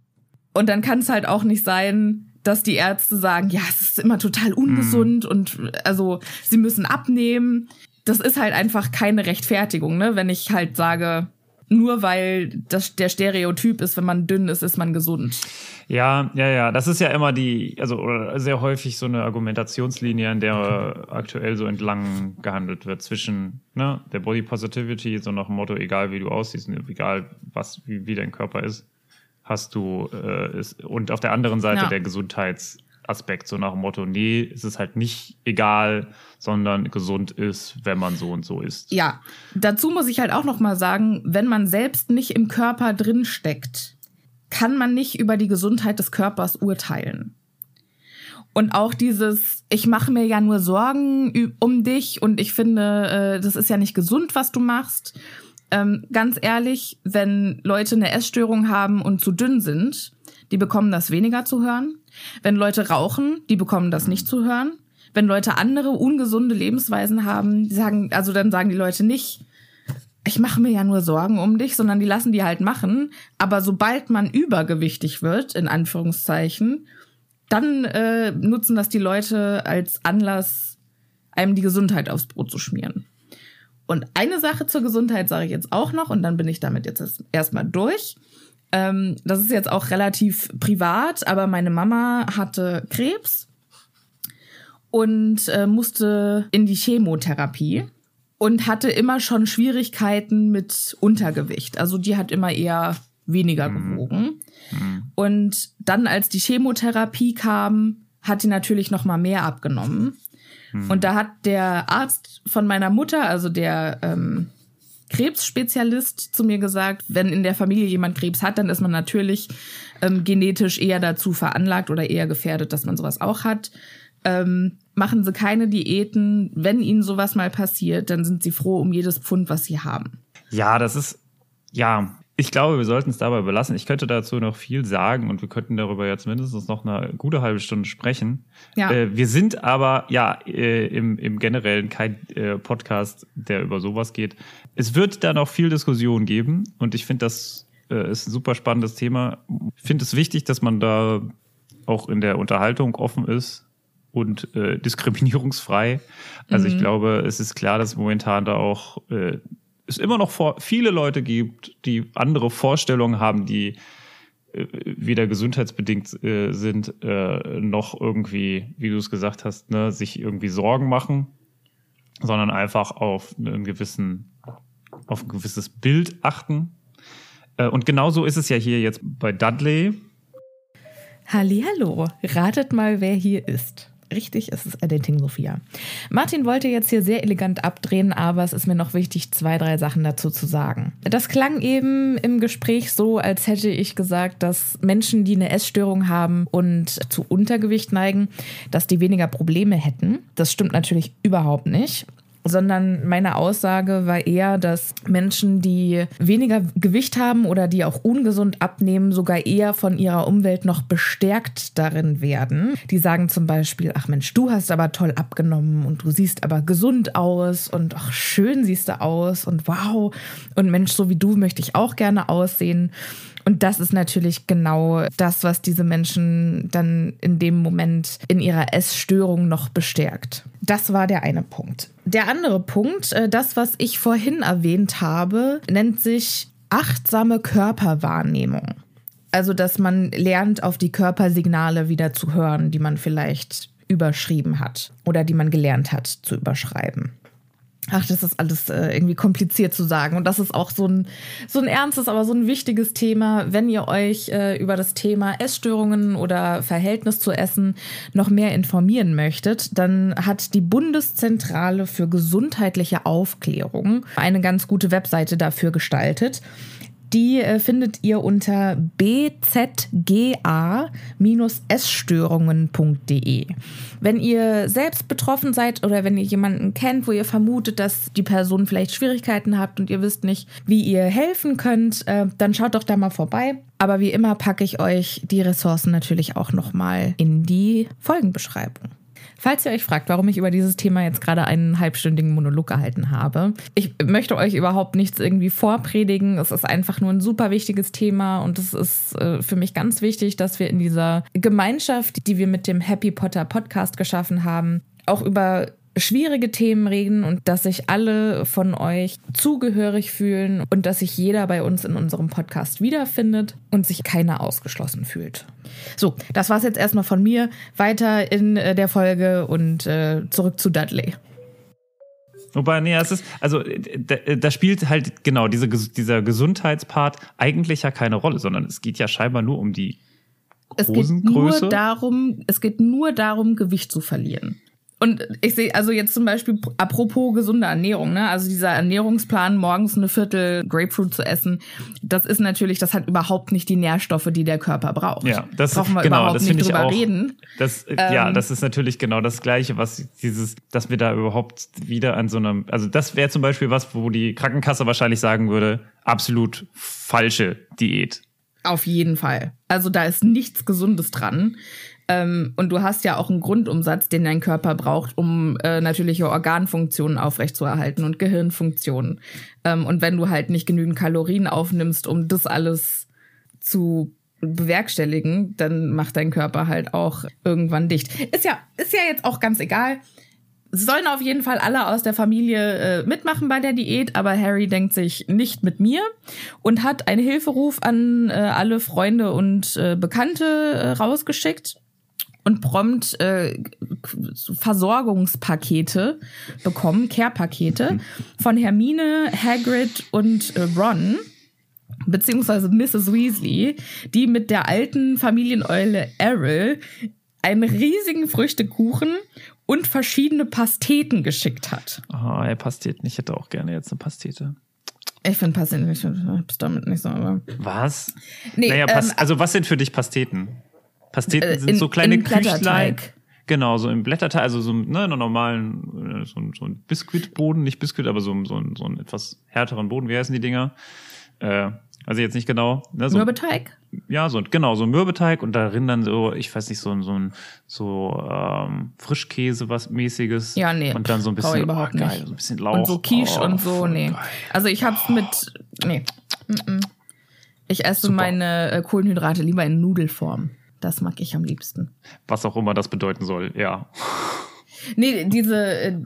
Und dann kann es halt auch nicht sein, dass die Ärzte sagen, ja, es ist immer total ungesund mhm. und also sie müssen abnehmen. Das ist halt einfach keine Rechtfertigung, ne? Wenn ich halt sage, nur weil das der Stereotyp ist, wenn man dünn ist, ist man gesund. Ja, ja, ja. Das ist ja immer die, also sehr häufig so eine Argumentationslinie, an der aktuell so entlang gehandelt wird zwischen ne, der Body Positivity, so nach dem Motto, egal wie du aussiehst, egal was, wie, wie dein Körper ist, hast du äh, ist, und auf der anderen Seite ja. der Gesundheits Aspekt, so nach dem Motto, nee, es ist halt nicht egal, sondern gesund ist, wenn man so und so ist. Ja, dazu muss ich halt auch noch mal sagen, wenn man selbst nicht im Körper drin steckt, kann man nicht über die Gesundheit des Körpers urteilen. Und auch dieses, ich mache mir ja nur Sorgen um dich und ich finde, äh, das ist ja nicht gesund, was du machst. Ähm, ganz ehrlich, wenn Leute eine Essstörung haben und zu dünn sind, die bekommen das weniger zu hören. Wenn Leute rauchen, die bekommen das nicht zu hören. Wenn Leute andere ungesunde Lebensweisen haben, sagen, also dann sagen die Leute nicht, ich mache mir ja nur Sorgen um dich, sondern die lassen die halt machen. Aber sobald man übergewichtig wird, in Anführungszeichen, dann äh, nutzen das die Leute als Anlass, einem die Gesundheit aufs Brot zu schmieren. Und eine Sache zur Gesundheit sage ich jetzt auch noch und dann bin ich damit jetzt erstmal durch. Ähm, das ist jetzt auch relativ privat, aber meine Mama hatte Krebs und äh, musste in die Chemotherapie und hatte immer schon Schwierigkeiten mit Untergewicht. Also die hat immer eher weniger mhm. gewogen. Mhm. Und dann, als die Chemotherapie kam, hat sie natürlich noch mal mehr abgenommen. Mhm. Und da hat der Arzt von meiner Mutter, also der ähm, Krebsspezialist, zu mir gesagt, wenn in der Familie jemand Krebs hat, dann ist man natürlich ähm, genetisch eher dazu veranlagt oder eher gefährdet, dass man sowas auch hat. Ähm, machen Sie keine Diäten. Wenn Ihnen sowas mal passiert, dann sind Sie froh um jedes Pfund, was Sie haben. Ja, das ist, ja, ich glaube, wir sollten es dabei belassen. Ich könnte dazu noch viel sagen und wir könnten darüber jetzt mindestens noch eine gute halbe Stunde sprechen. Ja. Äh, wir sind aber ja äh, im, im Generellen kein äh, Podcast, der über sowas geht. Es wird da noch viel Diskussion geben und ich finde, das äh, ist ein super spannendes Thema. Ich finde es wichtig, dass man da auch in der Unterhaltung offen ist und äh, diskriminierungsfrei. Also mhm. ich glaube, es ist klar, dass momentan da auch äh, es immer noch vor, viele Leute gibt, die andere Vorstellungen haben, die äh, weder gesundheitsbedingt äh, sind, äh, noch irgendwie, wie du es gesagt hast, ne, sich irgendwie Sorgen machen, sondern einfach auf einen gewissen, auf ein gewisses Bild achten. Äh, und genauso ist es ja hier jetzt bei Dudley. Hallihallo, ratet mal, wer hier ist. Richtig, es ist Editing Sophia. Martin wollte jetzt hier sehr elegant abdrehen, aber es ist mir noch wichtig, zwei, drei Sachen dazu zu sagen. Das klang eben im Gespräch so, als hätte ich gesagt, dass Menschen, die eine Essstörung haben und zu Untergewicht neigen, dass die weniger Probleme hätten. Das stimmt natürlich überhaupt nicht sondern meine Aussage war eher, dass Menschen, die weniger Gewicht haben oder die auch ungesund abnehmen, sogar eher von ihrer Umwelt noch bestärkt darin werden. Die sagen zum Beispiel, ach Mensch, du hast aber toll abgenommen und du siehst aber gesund aus und ach schön siehst du aus und wow und Mensch, so wie du möchte ich auch gerne aussehen. Und das ist natürlich genau das, was diese Menschen dann in dem Moment in ihrer Essstörung noch bestärkt. Das war der eine Punkt. Der andere Punkt, äh, das, was ich vorhin erwähnt habe, nennt sich achtsame Körperwahrnehmung. Also, dass man lernt, auf die Körpersignale wieder zu hören, die man vielleicht überschrieben hat oder die man gelernt hat zu überschreiben. Ach, das ist alles äh, irgendwie kompliziert zu sagen. Und das ist auch so ein, so ein ernstes, aber so ein wichtiges Thema. Wenn ihr euch äh, über das Thema Essstörungen oder Verhältnis zu Essen noch mehr informieren möchtet, dann hat die Bundeszentrale für gesundheitliche Aufklärung eine ganz gute Webseite dafür gestaltet. Die äh, findet ihr unter bzga-essstörungen.de. Wenn ihr selbst betroffen seid oder wenn ihr jemanden kennt, wo ihr vermutet, dass die Person vielleicht Schwierigkeiten habt und ihr wisst nicht, wie ihr helfen könnt, äh, dann schaut doch da mal vorbei. Aber wie immer packe ich euch die Ressourcen natürlich auch nochmal in die Folgenbeschreibung. Falls ihr euch fragt, warum ich über dieses Thema jetzt gerade einen halbstündigen Monolog gehalten habe, ich möchte euch überhaupt nichts irgendwie vorpredigen. Es ist einfach nur ein super wichtiges Thema und es ist äh, für mich ganz wichtig, dass wir in dieser Gemeinschaft, die wir mit dem Happy Potter Podcast geschaffen haben, auch über schwierige Themen reden und dass sich alle von euch zugehörig fühlen und dass sich jeder bei uns in unserem Podcast wiederfindet und sich keiner ausgeschlossen fühlt. So, das war's jetzt erstmal von mir. Weiter in äh, der Folge und äh, zurück zu Dudley. Wobei, nee, es ist, also da, da spielt halt genau diese, dieser Gesundheitspart eigentlich ja keine Rolle, sondern es geht ja scheinbar nur um die es geht nur darum, es geht nur darum, Gewicht zu verlieren. Und ich sehe, also jetzt zum Beispiel, apropos gesunde Ernährung, ne? Also dieser Ernährungsplan, morgens eine Viertel Grapefruit zu essen, das ist natürlich, das hat überhaupt nicht die Nährstoffe, die der Körper braucht. Ja, das Brauchen wir genau, überhaupt das nicht ich drüber auch. reden. Das, Ähm, ja, das ist natürlich genau das Gleiche, was dieses, dass wir da überhaupt wieder an so einem, also das wäre zum Beispiel was, wo die Krankenkasse wahrscheinlich sagen würde, absolut falsche Diät. Auf jeden Fall. Also da ist nichts Gesundes dran. Ähm, und du hast ja auch einen Grundumsatz, den dein Körper braucht, um äh, natürliche Organfunktionen aufrechtzuerhalten und Gehirnfunktionen. Ähm, und wenn du halt nicht genügend Kalorien aufnimmst, um das alles zu bewerkstelligen, dann macht dein Körper halt auch irgendwann dicht. Ist ja, ist ja jetzt auch ganz egal. Sollen auf jeden Fall alle aus der Familie äh, mitmachen bei der Diät, aber Harry denkt sich nicht mit mir und hat einen Hilferuf an äh, alle Freunde und äh, Bekannte äh, rausgeschickt und prompt äh, Versorgungspakete bekommen, Care-Pakete von Hermine, Hagrid und äh, Ron beziehungsweise Mrs. Weasley, die mit der alten Familieneule Errol einen riesigen Früchtekuchen und verschiedene Pasteten geschickt hat. Oh, ey, Pasteten. Ich hätte auch gerne jetzt eine Pastete. Ich finde Pasteten, ich hab's damit nicht so, aber. Was? Nee, naja, ähm, also was sind für dich Pasteten? Pasteten Äh, sind in- so kleine in Küchlein. Genau, so im Blätterteig, also so ne, einen normalen, äh, so, ein- so ein Biskuitboden, nicht Biskuit, aber so, so, ein- so einen etwas härteren Boden. Wie heißen die Dinger? Äh, also jetzt nicht genau. Ne, so, Mürbeteig? ja, so genau, so ein Mürbeteig und darin dann so, ich weiß nicht, so ein so ein so ähm, Frischkäse was mäßiges. Ja, nee. Und dann so ein bisschen überhaupt oh, geil, nicht. so ein bisschen Lauch. Und so Quiche Oh, und so, nee. geil. Also ich hab's mit. Nee. Ich esse Super. meine äh, Kohlenhydrate lieber in Nudelform. Das mag ich am liebsten. Was auch immer das bedeuten soll, ja. Nee, diese, äh,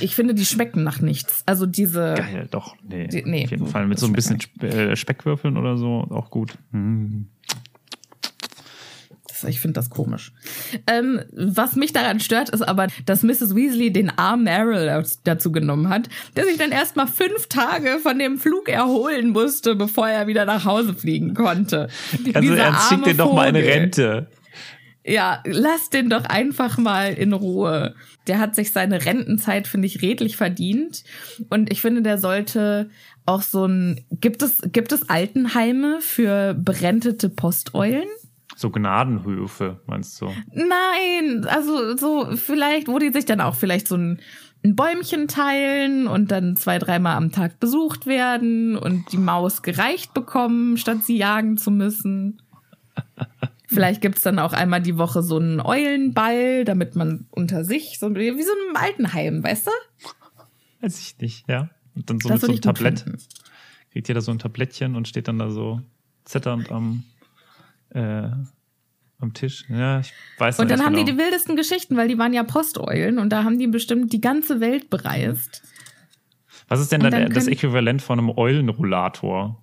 ich finde, die schmecken nach nichts. Also diese. Geil, doch. Nee, Die- nee, auf jeden Fall mit so ein bisschen Spe äh, Speckwürfeln oder so, auch gut. Mm. Das, ich finde das komisch. Ähm, was mich daran stört, ist aber, dass Mrs. Weasley den armen Errol dazu genommen hat, der sich dann erstmal fünf Tage von dem Flug erholen musste, bevor er wieder nach Hause fliegen konnte. Also er schickt dir doch mal eine. Rente. Ja, lass den doch einfach mal in Ruhe. Der hat sich seine Rentenzeit, finde ich, redlich verdient. Und ich finde, der sollte auch so ein. Gibt es, gibt es Altenheime für berentete Posteulen? So Gnadenhöfe, meinst du? Nein, also so vielleicht, wo die sich dann auch vielleicht so ein, ein Bäumchen teilen und dann zwei, dreimal am Tag besucht werden und die Maus gereicht bekommen, statt sie jagen zu müssen. <laughs> Vielleicht gibt's dann auch einmal die Woche so einen Eulenball, damit man unter sich, so wie so ein Altenheim, weißt du? Weiß ich nicht, ja. Und dann so Das mit so einem Tablett. Kriegt jeder so ein Tablettchen und steht dann da so zitternd am, äh, am Tisch. Ja, ich weiß Und dann haben genau. die die wildesten Geschichten, weil die waren ja Posteulen und da haben die bestimmt die ganze Welt bereist. Was ist denn dann, dann das Äquivalent von einem Eulenrollator?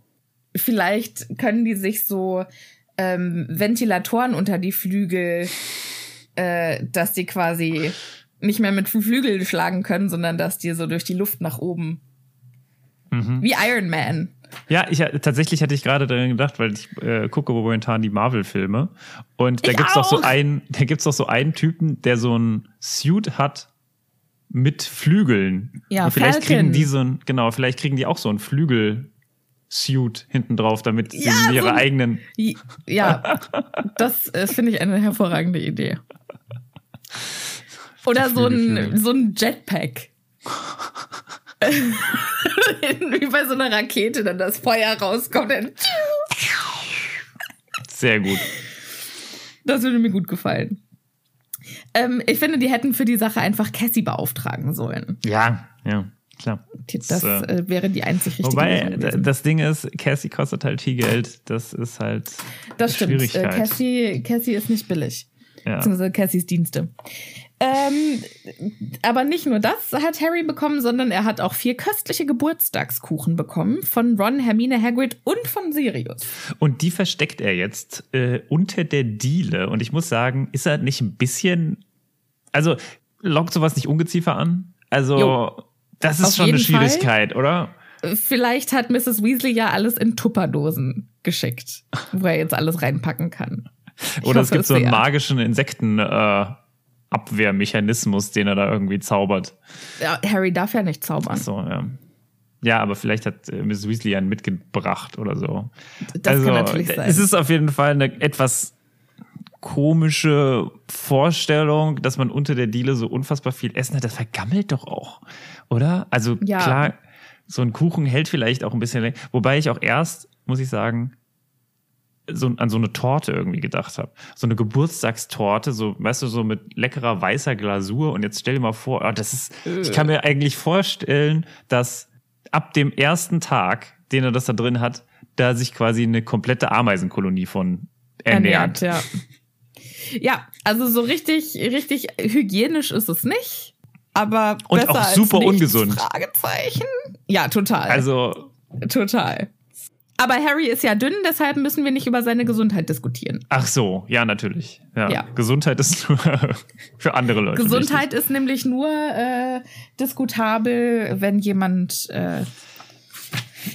vielleicht können die sich so ähm, Ventilatoren unter die Flügel, äh, dass die quasi nicht mehr mit Flügeln schlagen können, sondern dass die so durch die Luft nach oben. Mhm. Wie Iron Man. Ja, ich tatsächlich hatte ich gerade daran gedacht, weil ich äh, gucke momentan die Marvel-Filme und da Ich gibt's doch so einen, <laughs> da gibt's doch so einen Typen, der so ein Suit hat mit Flügeln. Ja, und vielleicht Falcon. kriegen die so ein, genau, vielleicht kriegen die auch so ein Flügel-Suit hinten drauf, damit sie Ja, ihre so eigenen. Ja, das äh, finde ich eine hervorragende Idee. Oder so ein, Flügel. so ein Jetpack. <laughs> <laughs> Wie bei so einer Rakete, dann das Feuer rauskommt. Sehr gut. Das würde mir gut gefallen. Ähm, ich finde, die hätten für die Sache einfach Cassie beauftragen sollen. Ja, ja, klar. Das äh, äh, wäre die einzig richtige Wobei, das Ding ist, Cassie kostet halt viel Geld. Das ist halt Das stimmt. Äh. Cassie, Cassie ist nicht billig. Ja. Beziehungsweise Cassies Dienste. Ähm, aber nicht nur das hat Harry bekommen, sondern er hat auch vier köstliche Geburtstagskuchen bekommen von Ron, Hermine, Hagrid und von Sirius. Und die versteckt er jetzt äh, unter der Diele. Und ich muss sagen, ist er nicht ein bisschen. Also, lockt sowas nicht Ungeziefer an? Also, Jo. das ist Auf schon eine jeden Fall. Schwierigkeit, oder? Vielleicht hat Mrs. Weasley ja alles in Tupperdosen geschickt, wo er jetzt alles reinpacken kann. Oder es hoffe gibt so einen magischen Insektenabwehrmechanismus, den er da irgendwie zaubert. Ja, Harry darf ja nicht zaubern. So, ja. Ja, aber vielleicht hat äh, Miss Weasley einen mitgebracht oder so. Das kann natürlich sein. Es ist auf jeden Fall eine etwas komische Vorstellung, dass man unter der Diele so unfassbar viel Essen hat. Das vergammelt doch auch, oder? Also Ja. klar, so ein Kuchen hält vielleicht auch ein bisschen länger. Wobei ich auch erst, muss ich sagen, so, an so eine Torte irgendwie gedacht habe. So eine Geburtstagstorte, so, weißt du, so mit leckerer weißer Glasur. Und jetzt stell dir mal vor, ah, das ist, ich kann mir eigentlich vorstellen, dass ab dem ersten Tag, den er das da drin hat, da sich quasi eine komplette Ameisenkolonie von ernährt. ja. Ja, also so richtig, richtig hygienisch ist es nicht. Aber Und auch super ungesund. Fragezeichen. Ja, total. Also, total. Aber Harry ist ja dünn, deshalb müssen wir nicht über seine Gesundheit diskutieren. ach so, ja, natürlich. Ja. Ja. Gesundheit ist nur <laughs> für andere Leute. Gesundheit ist nämlich nur äh, diskutabel, wenn jemand äh,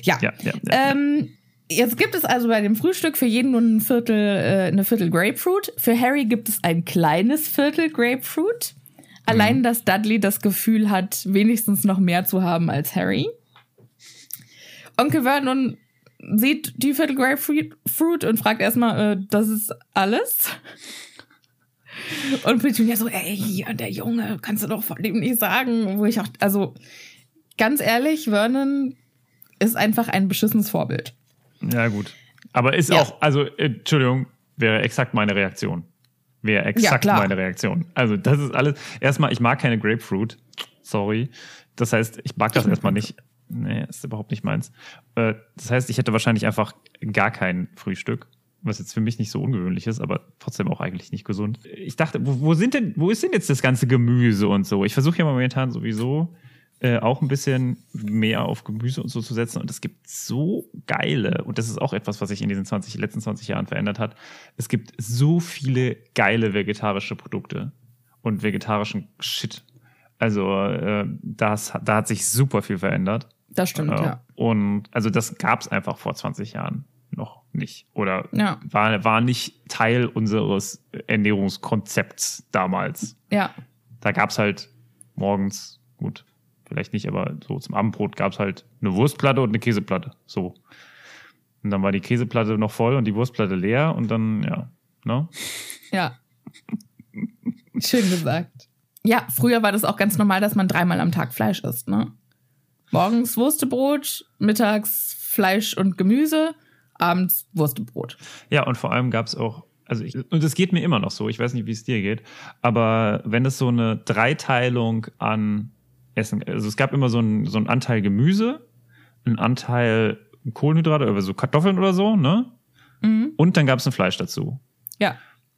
ja. Ja, ja. Ähm, jetzt gibt es also bei dem Frühstück für jeden nur ein Viertel, äh, eine Viertel Grapefruit. Für Harry gibt es ein kleines Viertel Grapefruit. Allein, dass Dudley das Gefühl hat, wenigstens noch mehr zu haben als Harry. Onkel Vernon sieht die Viertel Grapefruit Fruit und fragt erstmal, äh, das ist alles? Und Petunia so, ey, hier, der Junge, kannst du doch von dem nicht sagen. Wo ich auch, also, ganz ehrlich, Vernon ist einfach ein beschissenes Vorbild. Ja, gut. Aber ist Ja. auch, also, äh, Entschuldigung, wäre exakt meine Reaktion. Wäre exakt klar. meine Reaktion. Also, das ist alles. Erstmal, ich mag keine Grapefruit. Sorry. Das heißt, ich mag das erstmal nicht. Nee, ist überhaupt nicht meins. Äh, Das heißt, ich hätte wahrscheinlich einfach gar kein Frühstück. Was jetzt für mich nicht so ungewöhnlich ist, aber trotzdem auch eigentlich nicht gesund. Ich dachte, wo, wo sind denn, wo ist denn jetzt das ganze Gemüse und so? Ich versuche ja momentan sowieso äh, auch ein bisschen mehr auf Gemüse und so zu setzen. Und es gibt so geile, und das ist auch etwas, was sich in diesen 20, letzten 20 Jahren verändert hat. Es gibt so viele geile vegetarische Produkte und vegetarischen Shit. Also äh, das, da hat sich super viel verändert. Das stimmt, Äh, ja. Und also das gab es einfach vor 20 Jahren noch nicht. Oder Ja. war, war nicht Teil unseres Ernährungskonzepts damals. Ja. Da gab es halt morgens, gut, vielleicht nicht, aber so zum Abendbrot gab es halt eine Wurstplatte und eine Käseplatte. So. Und dann war die Käseplatte noch voll und die Wurstplatte leer und dann, ja, ne? Ja. Schön gesagt. Ja, früher war das auch ganz normal, dass man dreimal am Tag Fleisch isst, ne? Morgens Wurstebrot, mittags Fleisch und Gemüse, abends Wurstebrot. Ja, und vor allem gab es auch, also ich, und es geht mir immer noch so, ich weiß nicht, wie es dir geht, aber wenn es so eine Dreiteilung an Essen, also es gab immer so einen, so einen Anteil Gemüse, einen Anteil Kohlenhydrate, oder so Kartoffeln oder so, ne? Und dann gab es ein Fleisch dazu. Ja.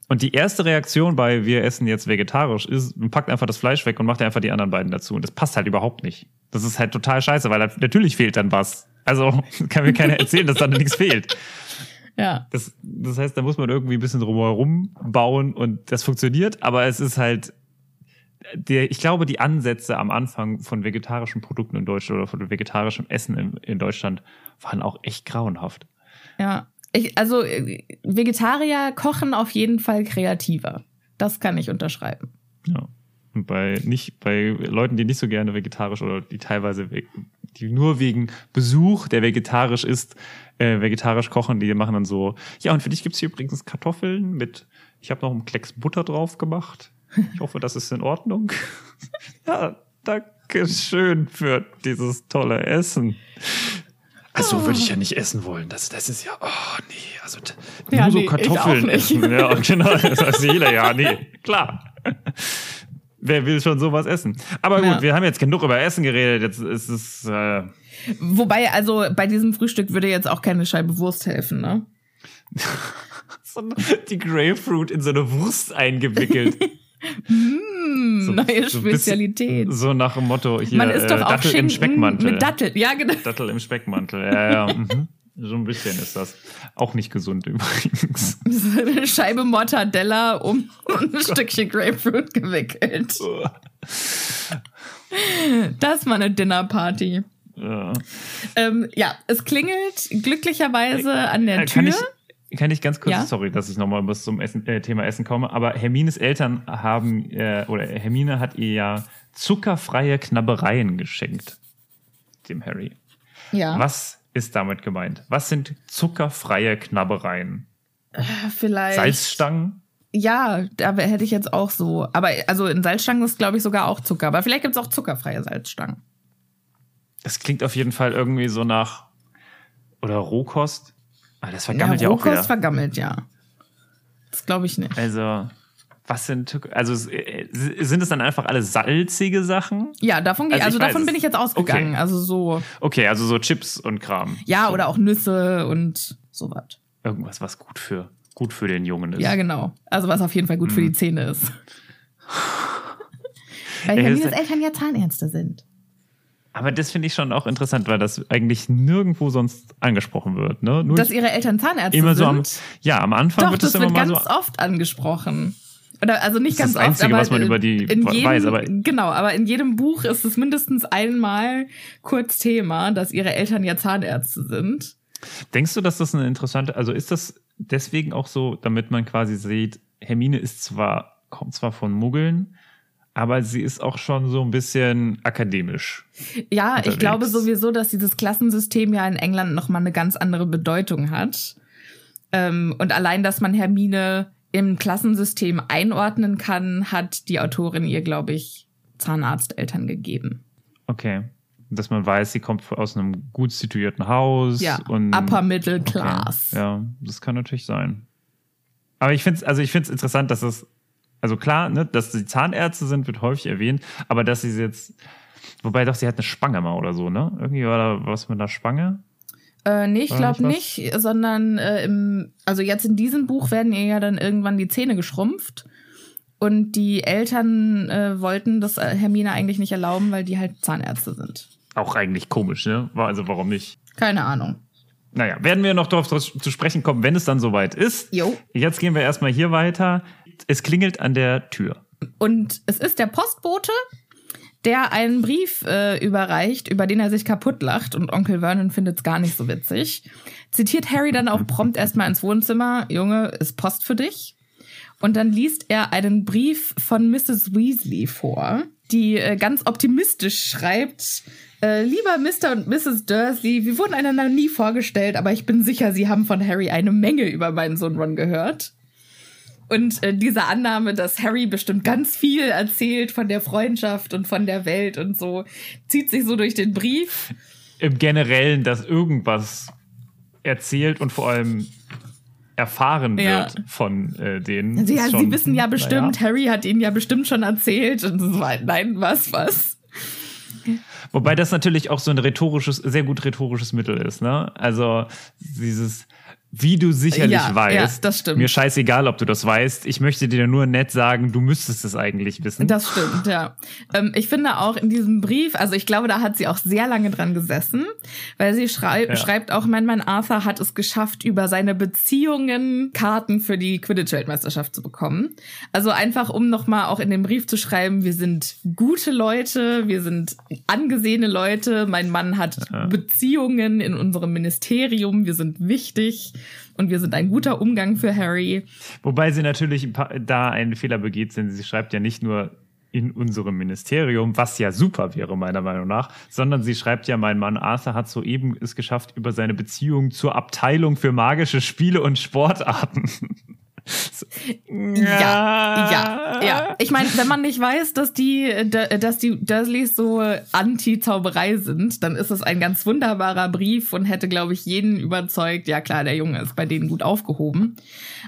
Und die erste Reaktion bei wir essen jetzt vegetarisch ist, man packt einfach das Fleisch weg und macht einfach die anderen beiden dazu. Und das passt halt überhaupt nicht. Das ist halt total scheiße, weil natürlich fehlt dann was. Also <laughs> kann mir keiner erzählen, dass dann nichts fehlt. <laughs> Ja. Das, das heißt, da muss man irgendwie ein bisschen drumherum bauen und das funktioniert, aber es ist halt, der, ich glaube, die Ansätze am Anfang von vegetarischen Produkten in Deutschland oder von vegetarischem Essen in, in Deutschland waren auch echt grauenhaft. Ja. Ich, also äh, Vegetarier kochen auf jeden Fall kreativer. Das kann ich unterschreiben. Ja. Und bei nicht, bei Leuten, die nicht so gerne vegetarisch oder die teilweise, die nur wegen Besuch, der vegetarisch ist, äh, vegetarisch kochen, die machen dann so, ja, und für dich gibt's hier übrigens Kartoffeln mit, ich habe noch einen Klecks Butter drauf gemacht. Ich hoffe, das ist in Ordnung. <laughs> ja, danke schön für dieses tolle Essen. Also würde ich ja nicht essen wollen. Das, das ist ja, oh nee, also t- nur Ja, so nee, Kartoffeln essen. Ja, <laughs> genau, das heißt jeder, ja, nee, klar. Wer will schon sowas essen? Aber gut, Ja. wir haben jetzt genug über Essen geredet. Jetzt ist es. Äh, Wobei, also bei diesem Frühstück würde jetzt auch keine Scheibe Wurst helfen, ne? <laughs> die Grapefruit in so eine Wurst eingewickelt. <laughs> Hm, So- neue so Spezialität. So nach dem Motto hier Man isst doch äh, auch Dattel Schinken im Speckmantel. mit Dattel. Ja, genau. Dattel im Speckmantel. Ja, ja. Mhm. So ein bisschen ist das. Auch nicht gesund übrigens. So eine Scheibe Mortadella um ein Stückchen Grapefruit gewickelt. Das war eine Dinnerparty. Ja. Ähm, ja, es klingelt glücklicherweise an der Äh, Tür. Kann ich, kann ich ganz kurz, Ja? sorry, dass ich nochmal bis zum Essen, äh, Thema Essen komme, aber Hermines Eltern haben, äh, oder Hermine hat ihr ja zuckerfreie Knabbereien geschenkt, dem Harry. Ja. Was ist damit gemeint? Was sind zuckerfreie Knabbereien? Vielleicht. Salzstangen? Ja, da hätte ich jetzt auch so. Aber also in Salzstangen ist, glaube ich, sogar auch Zucker. Aber vielleicht gibt es auch zuckerfreie Salzstangen. Das klingt auf jeden Fall irgendwie so nach, oder Rohkost? Ah, das Ja, vergammelt ja, auch Rohkost wieder. vergammelt, ja. Das glaube ich nicht. Also, was sind, also äh, sind es dann einfach alle salzige Sachen? Ja, davon, Also also, davon bin ich jetzt ausgegangen. Okay. Also so, Okay, also so Chips und Kram. ja, so. oder auch Nüsse und sowas. Irgendwas, was gut für, gut für den Jungen ist. Ja, genau. Also was auf jeden Fall gut für die Zähne ist. <laughs> Weil Hermines Eltern ja Zahnärzte sind. Aber das finde ich schon auch interessant, weil das eigentlich nirgendwo sonst angesprochen wird. Ne? Nur Dass ihre Eltern Zahnärzte immer so sind. am, ja, am Anfang Doch, wird das es immer wird mal ganz so. oft angesprochen. Oder also nicht Das ist ganz das Einzige, oft, aber was man über die jedem, weiß, aber- genau, aber in jedem Buch ist es mindestens einmal kurz Thema, dass ihre Eltern ja Zahnärzte sind. Denkst du, dass das eine interessante, also ist das deswegen auch so, damit man quasi sieht, Hermine ist zwar, kommt zwar von Muggeln, aber sie ist auch schon so ein bisschen akademisch. Ja, ich Unterwegs. glaube sowieso, dass dieses Klassensystem ja in England noch mal eine ganz andere Bedeutung hat. Ähm, und allein, dass man Hermine im Klassensystem einordnen kann, hat die Autorin ihr, glaube ich, Zahnarzteltern gegeben. Okay. Dass man weiß, sie kommt aus einem gut situierten Haus. Ja, und Upper Middle Class. Okay. Ja, das kann natürlich sein. Aber ich finde es also ich find's interessant, dass es, also klar, ne, dass sie Zahnärzte sind, wird häufig erwähnt, aber dass sie jetzt, wobei doch, sie hat eine Spange mal oder so, ne? Irgendwie war da was mit einer Spange. Äh, nee, ich glaube nicht nicht, sondern äh, im, also jetzt in diesem Buch werden ihr ja dann irgendwann die Zähne geschrumpft. Und die Eltern äh, wollten das äh, Hermine eigentlich nicht erlauben, weil die halt Zahnärzte sind. Auch eigentlich komisch, ne? Also warum nicht? Keine Ahnung. Naja, werden wir noch darauf zu sprechen kommen, wenn es dann soweit ist. Jo. Jetzt gehen wir erstmal hier weiter. Es klingelt an der Tür. Und es ist der Postbote, der einen Brief äh, überreicht, über den er sich kaputt lacht und Onkel Vernon findet es gar nicht so witzig. Zitiert Harry dann auch prompt erstmal ins Wohnzimmer, Junge, ist Post für dich. Und dann liest er einen Brief von Mrs. Weasley vor, die äh, ganz optimistisch schreibt, äh, lieber Mr. und Mrs. Dursley, wir wurden einander nie vorgestellt, aber ich bin sicher, Sie haben von Harry eine Menge über meinen Sohn Ron gehört. Und äh, diese Annahme, dass Harry bestimmt ganz viel erzählt von der Freundschaft und von der Welt und so, zieht sich so durch den Brief. Im Generellen, dass irgendwas erzählt und vor allem erfahren Ja. wird von äh, denen. Sie, ja, schon- sie wissen ja bestimmt, naja. Harry hat ihnen ja bestimmt schon erzählt. Und so weiter. Nein, was, was? Wobei das natürlich auch so ein rhetorisches, sehr gut rhetorisches Mittel ist, ne? Also dieses, wie du sicherlich Ja, weißt. ja, das stimmt. Mir scheißegal, ob du das weißt. Ich möchte dir nur nett sagen, du müsstest es eigentlich wissen. Das stimmt, ja. Ähm, ich finde auch in diesem Brief, also ich glaube, da hat sie auch sehr lange dran gesessen, weil sie schrei Ja. schreibt auch, mein Mann Arthur hat es geschafft, über seine Beziehungen Karten für die Quidditch-Weltmeisterschaft zu bekommen. Also einfach, um nochmal auch in dem Brief zu schreiben, wir sind gute Leute, wir sind angesehene Leute, mein Mann hat. Beziehungen in unserem Ministerium, wir sind wichtig und wir sind ein guter Umgang für Harry. Wobei sie natürlich da einen Fehler begeht, denn sie schreibt ja nicht nur in unserem Ministerium, was ja super wäre, meiner Meinung nach, sondern sie schreibt ja, mein Mann Arthur hat soeben es geschafft, über seine Beziehung zur Abteilung für magische Spiele und Sportarten. <laughs> Ja, ja, ja. Ich meine, wenn man nicht weiß, dass die, dass die Dursleys so Anti-Zauberei sind, dann ist es ein ganz wunderbarer Brief und hätte, glaube ich, jeden überzeugt. Ja, klar, der Junge ist bei denen gut aufgehoben,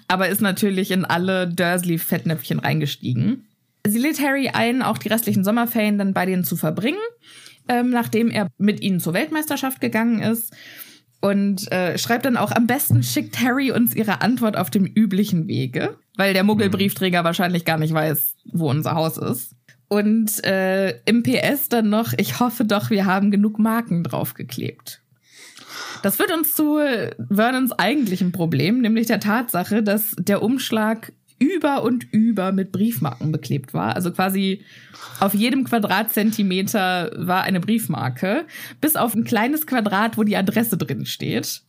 aber ist natürlich in alle Dursley-Fettnäpfchen reingestiegen. Sie lädt Harry ein, auch die restlichen Sommerferien dann bei denen zu verbringen, ähm, nachdem er mit ihnen zur Weltmeisterschaft gegangen ist und äh, schreibt dann auch, am besten schickt Harry uns ihre Antwort auf dem üblichen Wege, weil der Muggelbriefträger wahrscheinlich gar nicht weiß, wo unser Haus ist. Und äh, im PS dann noch, ich hoffe doch, wir haben genug Marken draufgeklebt. Das führt uns zu Vernons eigentlichem Problem, nämlich der Tatsache, dass der Umschlag über und über mit Briefmarken beklebt war. Also quasi auf jedem Quadratzentimeter war eine Briefmarke, bis auf ein kleines Quadrat, wo die Adresse drin steht.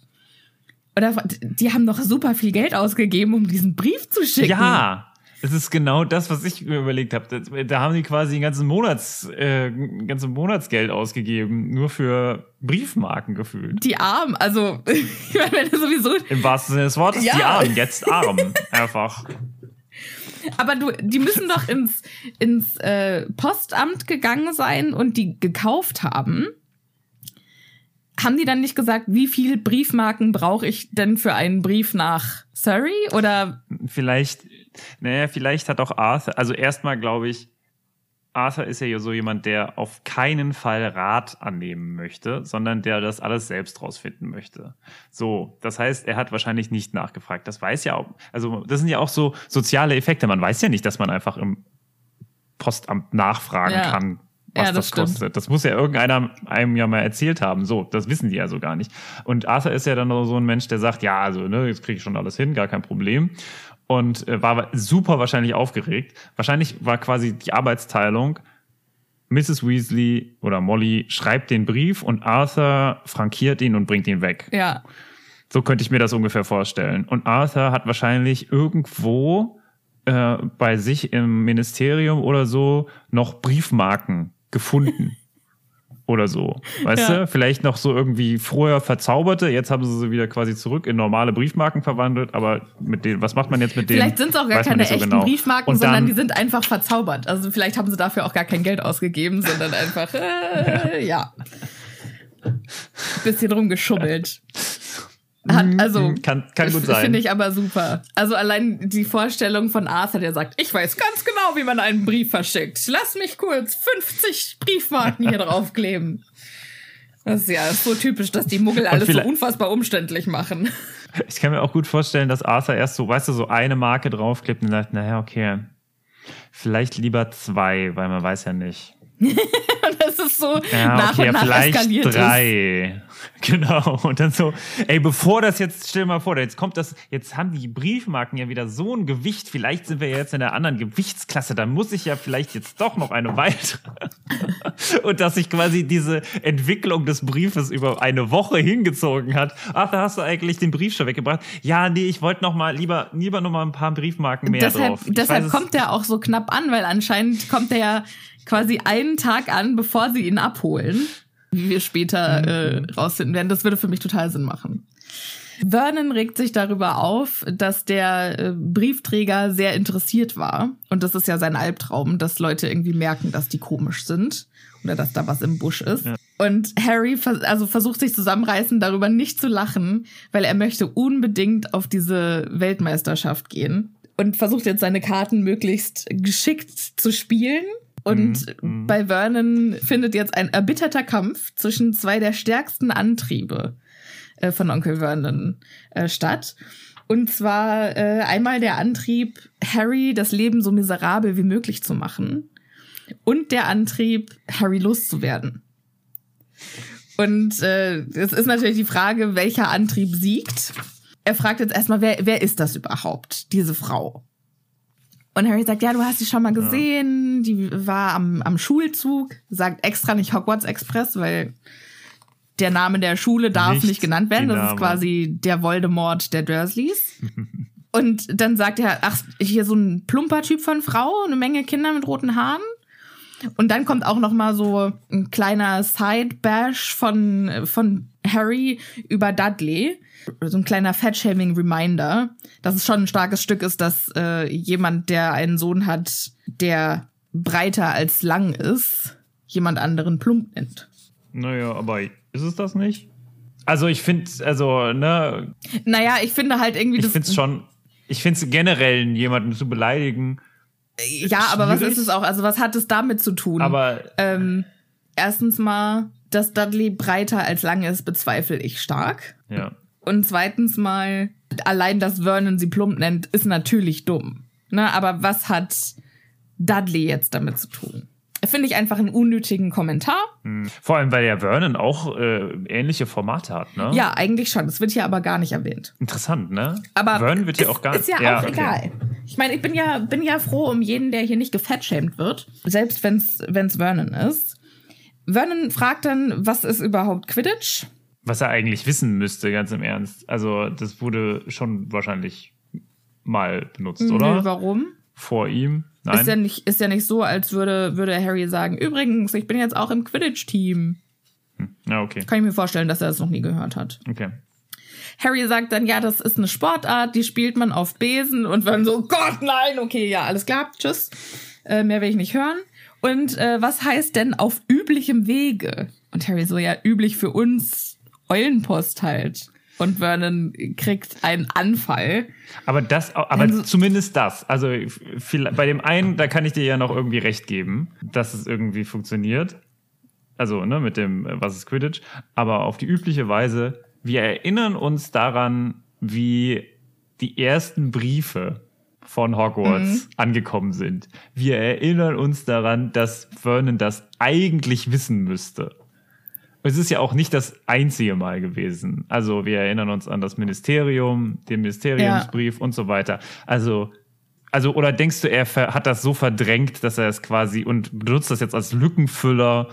Oder die haben noch super viel Geld ausgegeben, um diesen Brief zu schicken. Ja, es ist genau das, was ich mir überlegt habe. Da haben die quasi ein ganzes Monats, äh, Monatsgeld ausgegeben, nur für Briefmarken gefühlt. Die Armen, also <laughs> ich meine, sowieso. Im wahrsten Sinne des Wortes, ja. die Armen, jetzt arm, <laughs> einfach. Aber du, die müssen doch ins, ins äh, Postamt gegangen sein und die gekauft haben. Haben die dann nicht gesagt, wie viel Briefmarken brauche ich denn für einen Brief nach Surrey? Oder? Vielleicht, naja, vielleicht hat auch Arthur, also erstmal glaube ich, Arthur ist ja so jemand, der auf keinen Fall Rat annehmen möchte, sondern der das alles selbst rausfinden möchte. So, das heißt, er hat wahrscheinlich nicht nachgefragt. Das weiß ja auch, also das sind ja auch so soziale Effekte. Man weiß ja nicht, dass man einfach im Postamt nachfragen ja. kann, was ja, das, das kostet. Das muss ja irgendeiner einem ja mal erzählt haben. So, das wissen die ja so gar nicht. Und Arthur ist ja dann so ein Mensch, der sagt, ja, also, ne, jetzt kriege ich schon alles hin, gar kein Problem und äh, war super wahrscheinlich aufgeregt. Wahrscheinlich war quasi die Arbeitsteilung, Mrs. Weasley oder Molly schreibt den Brief und Arthur frankiert ihn und bringt ihn weg. Ja. So könnte ich mir das ungefähr vorstellen. Und Arthur hat wahrscheinlich irgendwo äh, bei sich im Ministerium oder so noch Briefmarken gefunden <laughs> oder so. Weißt ja. du? Vielleicht noch so irgendwie früher verzauberte, jetzt haben sie sie wieder quasi zurück in normale Briefmarken verwandelt, aber mit denen, was macht man jetzt mit denen? Vielleicht sind es auch gar keine so echten genau. Briefmarken, dann, sondern die sind einfach verzaubert. Also vielleicht haben sie dafür auch gar kein Geld ausgegeben, sondern einfach, äh, <laughs> ja. ja. Bisschen rumgeschummelt. <laughs> Hat, mhm, also, mhm. kann, kann gut <laughs> sein. Finde ich aber super. Also allein die Vorstellung von Arthur, der sagt, ich weiß ganz genau, wie man einen Brief verschickt. Lass mich kurz 50 Briefmarken hier draufkleben. Das ist ja so typisch, dass die Muggel alles so unfassbar umständlich machen. Ich kann mir auch gut vorstellen, dass Arthur erst so, weißt du, so eine Marke draufklebt und sagt, naja, okay, vielleicht lieber zwei, weil man weiß ja nicht. <laughs> das ist so ja, nach okay, und nach vielleicht eskaliert drei. Ist. <laughs> Genau. Und dann so, ey, bevor das jetzt, stell dir mal vor, jetzt kommt das, jetzt haben die Briefmarken ja wieder so ein Gewicht. Vielleicht sind wir jetzt in der anderen Gewichtsklasse. Da muss ich ja vielleicht jetzt doch noch eine weitere. <laughs> und dass sich quasi diese Entwicklung des Briefes über eine Woche hingezogen hat. Ach, da hast du eigentlich den Brief schon weggebracht. Ja, nee, ich wollte noch mal lieber, lieber noch mal ein paar Briefmarken mehr deshalb, drauf. Ich deshalb weiß, kommt der auch so knapp an, weil anscheinend kommt der ja quasi einen Tag an, bevor sie ihn abholen wie wir später äh, mhm. rausfinden werden. Das würde für mich total Sinn machen. Vernon regt sich darüber auf, dass der äh, Briefträger sehr interessiert war. Und das ist ja sein Albtraum, dass Leute irgendwie merken, dass die komisch sind oder dass da was im Busch ist. Ja. Und Harry vers also versucht sich zusammenreißen, darüber nicht zu lachen, weil er möchte unbedingt auf diese Weltmeisterschaft gehen und versucht jetzt seine Karten möglichst geschickt zu spielen und mhm, mhm. bei Vernon findet jetzt ein erbitterter Kampf zwischen zwei der stärksten Antriebe äh, von Onkel Vernon äh, statt. Und zwar äh, einmal der Antrieb, Harry das Leben so miserabel wie möglich zu machen. Und der Antrieb, Harry loszuwerden. Und äh, es ist natürlich die Frage, welcher Antrieb siegt. Er fragt jetzt erstmal, wer, wer ist das überhaupt, diese Frau? Und Harry sagt, ja, du hast sie schon mal gesehen, die war am, am Schulzug, sagt extra nicht Hogwarts Express, weil der Name der Schule darf nicht, nicht genannt werden. Das ist quasi der Voldemort der Dursleys. <laughs> Und dann sagt er, ach, hier so ein plumper Typ von Frau, eine Menge Kinder mit roten Haaren. Und dann kommt auch noch mal so ein kleiner Side-Bash von, von Harry über Dudley so ein kleiner Fat-Shaming-Reminder, dass es schon ein starkes Stück ist, dass äh, jemand, der einen Sohn hat, der breiter als lang ist, jemand anderen plump nennt. Naja, aber ist es das nicht? Also ich finde, also, ne. Naja, ich finde halt irgendwie. Ich finde es schon, ich finde es generell, jemanden zu beleidigen. Ja, aber was ist es auch? Also was hat es damit zu tun? Aber. Ähm, erstens mal, dass Dudley breiter als lang ist, bezweifle ich stark. Ja. Und zweitens mal, allein, dass Vernon sie plump nennt, ist natürlich dumm. Ne? Aber was hat Dudley jetzt damit zu tun? Finde ich einfach einen unnötigen Kommentar. Hm. Vor allem, weil ja Vernon auch äh, ähnliche Formate hat, ne? Ja, eigentlich schon. Das wird hier aber gar nicht erwähnt. Interessant, ne? Aber Vernon wird ja auch gar nicht. Ist ja, ja auch okay. egal. Ich meine, ich bin ja, bin ja froh um jeden, der hier nicht gefettschämt wird. Selbst wenn es Vernon ist. Vernon fragt dann, was ist überhaupt Quidditch? Was er eigentlich wissen müsste, ganz im Ernst. Also, das wurde schon wahrscheinlich mal benutzt, oder? Nö, warum? Vor ihm? Nein. Ist ja nicht, ist ja nicht so, als würde, würde Harry sagen, übrigens, ich bin jetzt auch im Quidditch-Team. ja, okay. Kann ich mir vorstellen, dass er das noch nie gehört hat. Okay. Harry sagt dann, ja, das ist eine Sportart, die spielt man auf Besen und dann so, Gott, nein, okay, ja, alles klar, tschüss. Äh, mehr will ich nicht hören. Und äh, was heißt denn auf üblichem Wege? Und Harry so, ja, üblich für uns Eulenpost halt. Und Vernon kriegt einen Anfall. Aber das, aber Also- zumindest das. Also bei dem einen, da kann ich dir ja noch irgendwie recht geben, dass es irgendwie funktioniert. Also, ne, mit dem, äh, was ist Quidditch. Aber auf die übliche Weise, wir erinnern uns daran, wie die ersten Briefe von Hogwarts angekommen sind. Wir erinnern uns daran, dass Vernon das eigentlich wissen müsste. Es ist ja auch nicht das einzige Mal gewesen. Also wir erinnern uns an das Ministerium, den Ministeriumsbrief und so weiter. Also, also oder denkst du, er hat das so verdrängt, dass er es quasi und benutzt das jetzt als Lückenfüller,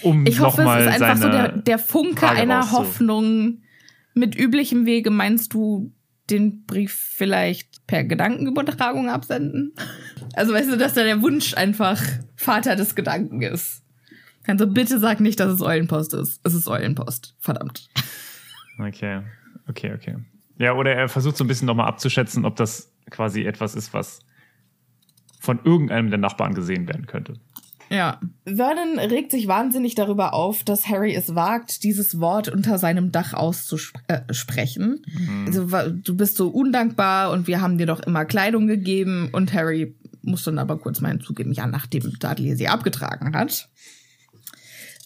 um Ich hoffe, es nochmal ist einfach seine so der, der Funke Frage einer Hoffnung. Mit üblichem Wege meinst du den Brief vielleicht per Gedankenübertragung absenden? Also weißt du, dass da der Wunsch einfach Vater des Gedanken ist. Also bitte sag nicht, dass es Eulenpost ist. Es ist Eulenpost. Verdammt. Okay, okay, okay. Ja, oder er versucht so ein bisschen nochmal abzuschätzen, ob das quasi etwas ist, was von irgendeinem der Nachbarn gesehen werden könnte. Ja. Vernon regt sich wahnsinnig darüber auf, dass Harry es wagt, dieses Wort unter seinem Dach auszusprechen. Also, wa- du bist so undankbar und wir haben dir doch immer Kleidung gegeben. Und Harry muss dann aber kurz mal hinzugeben, ja, nachdem Dudley sie abgetragen hat.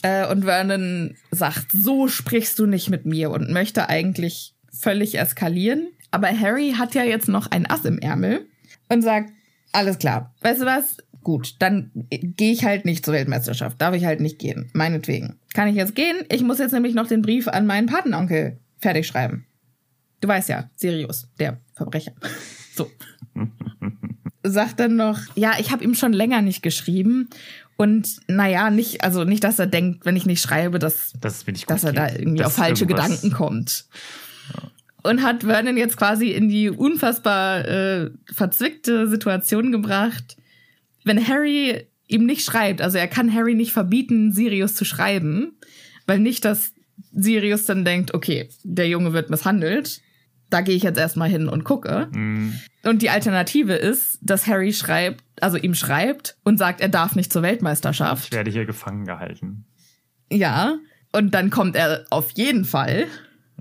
Äh, und Vernon sagt, so sprichst du nicht mit mir und möchte eigentlich völlig eskalieren. Aber Harry hat ja jetzt noch ein Ass im Ärmel und sagt, alles klar, weißt du was? Gut, dann gehe ich halt nicht zur Weltmeisterschaft. Darf ich halt nicht gehen. Meinetwegen. Kann ich jetzt gehen? Ich muss jetzt nämlich noch den Brief an meinen Patenonkel fertig schreiben. Du weißt ja, Sirius, der Verbrecher. <laughs> So. Sagt dann noch, ja, ich habe ihm schon länger nicht geschrieben. Und naja, nicht, also nicht, dass er denkt, wenn ich nicht schreibe, dass, Das bin ich dass er da irgendwie Das auf falsche irgendwas- Gedanken kommt. Und hat Vernon jetzt quasi in die unfassbar äh, verzwickte Situation gebracht, wenn Harry ihm nicht schreibt, also er kann Harry nicht verbieten, Sirius zu schreiben, weil nicht, dass Sirius dann denkt, okay, der Junge wird misshandelt, da gehe ich jetzt erstmal hin und gucke. Mhm. Und die Alternative ist, dass Harry schreibt, also ihm schreibt und sagt, er darf nicht zur Weltmeisterschaft. Ich werde hier gefangen gehalten. Ja, und dann kommt er auf jeden Fall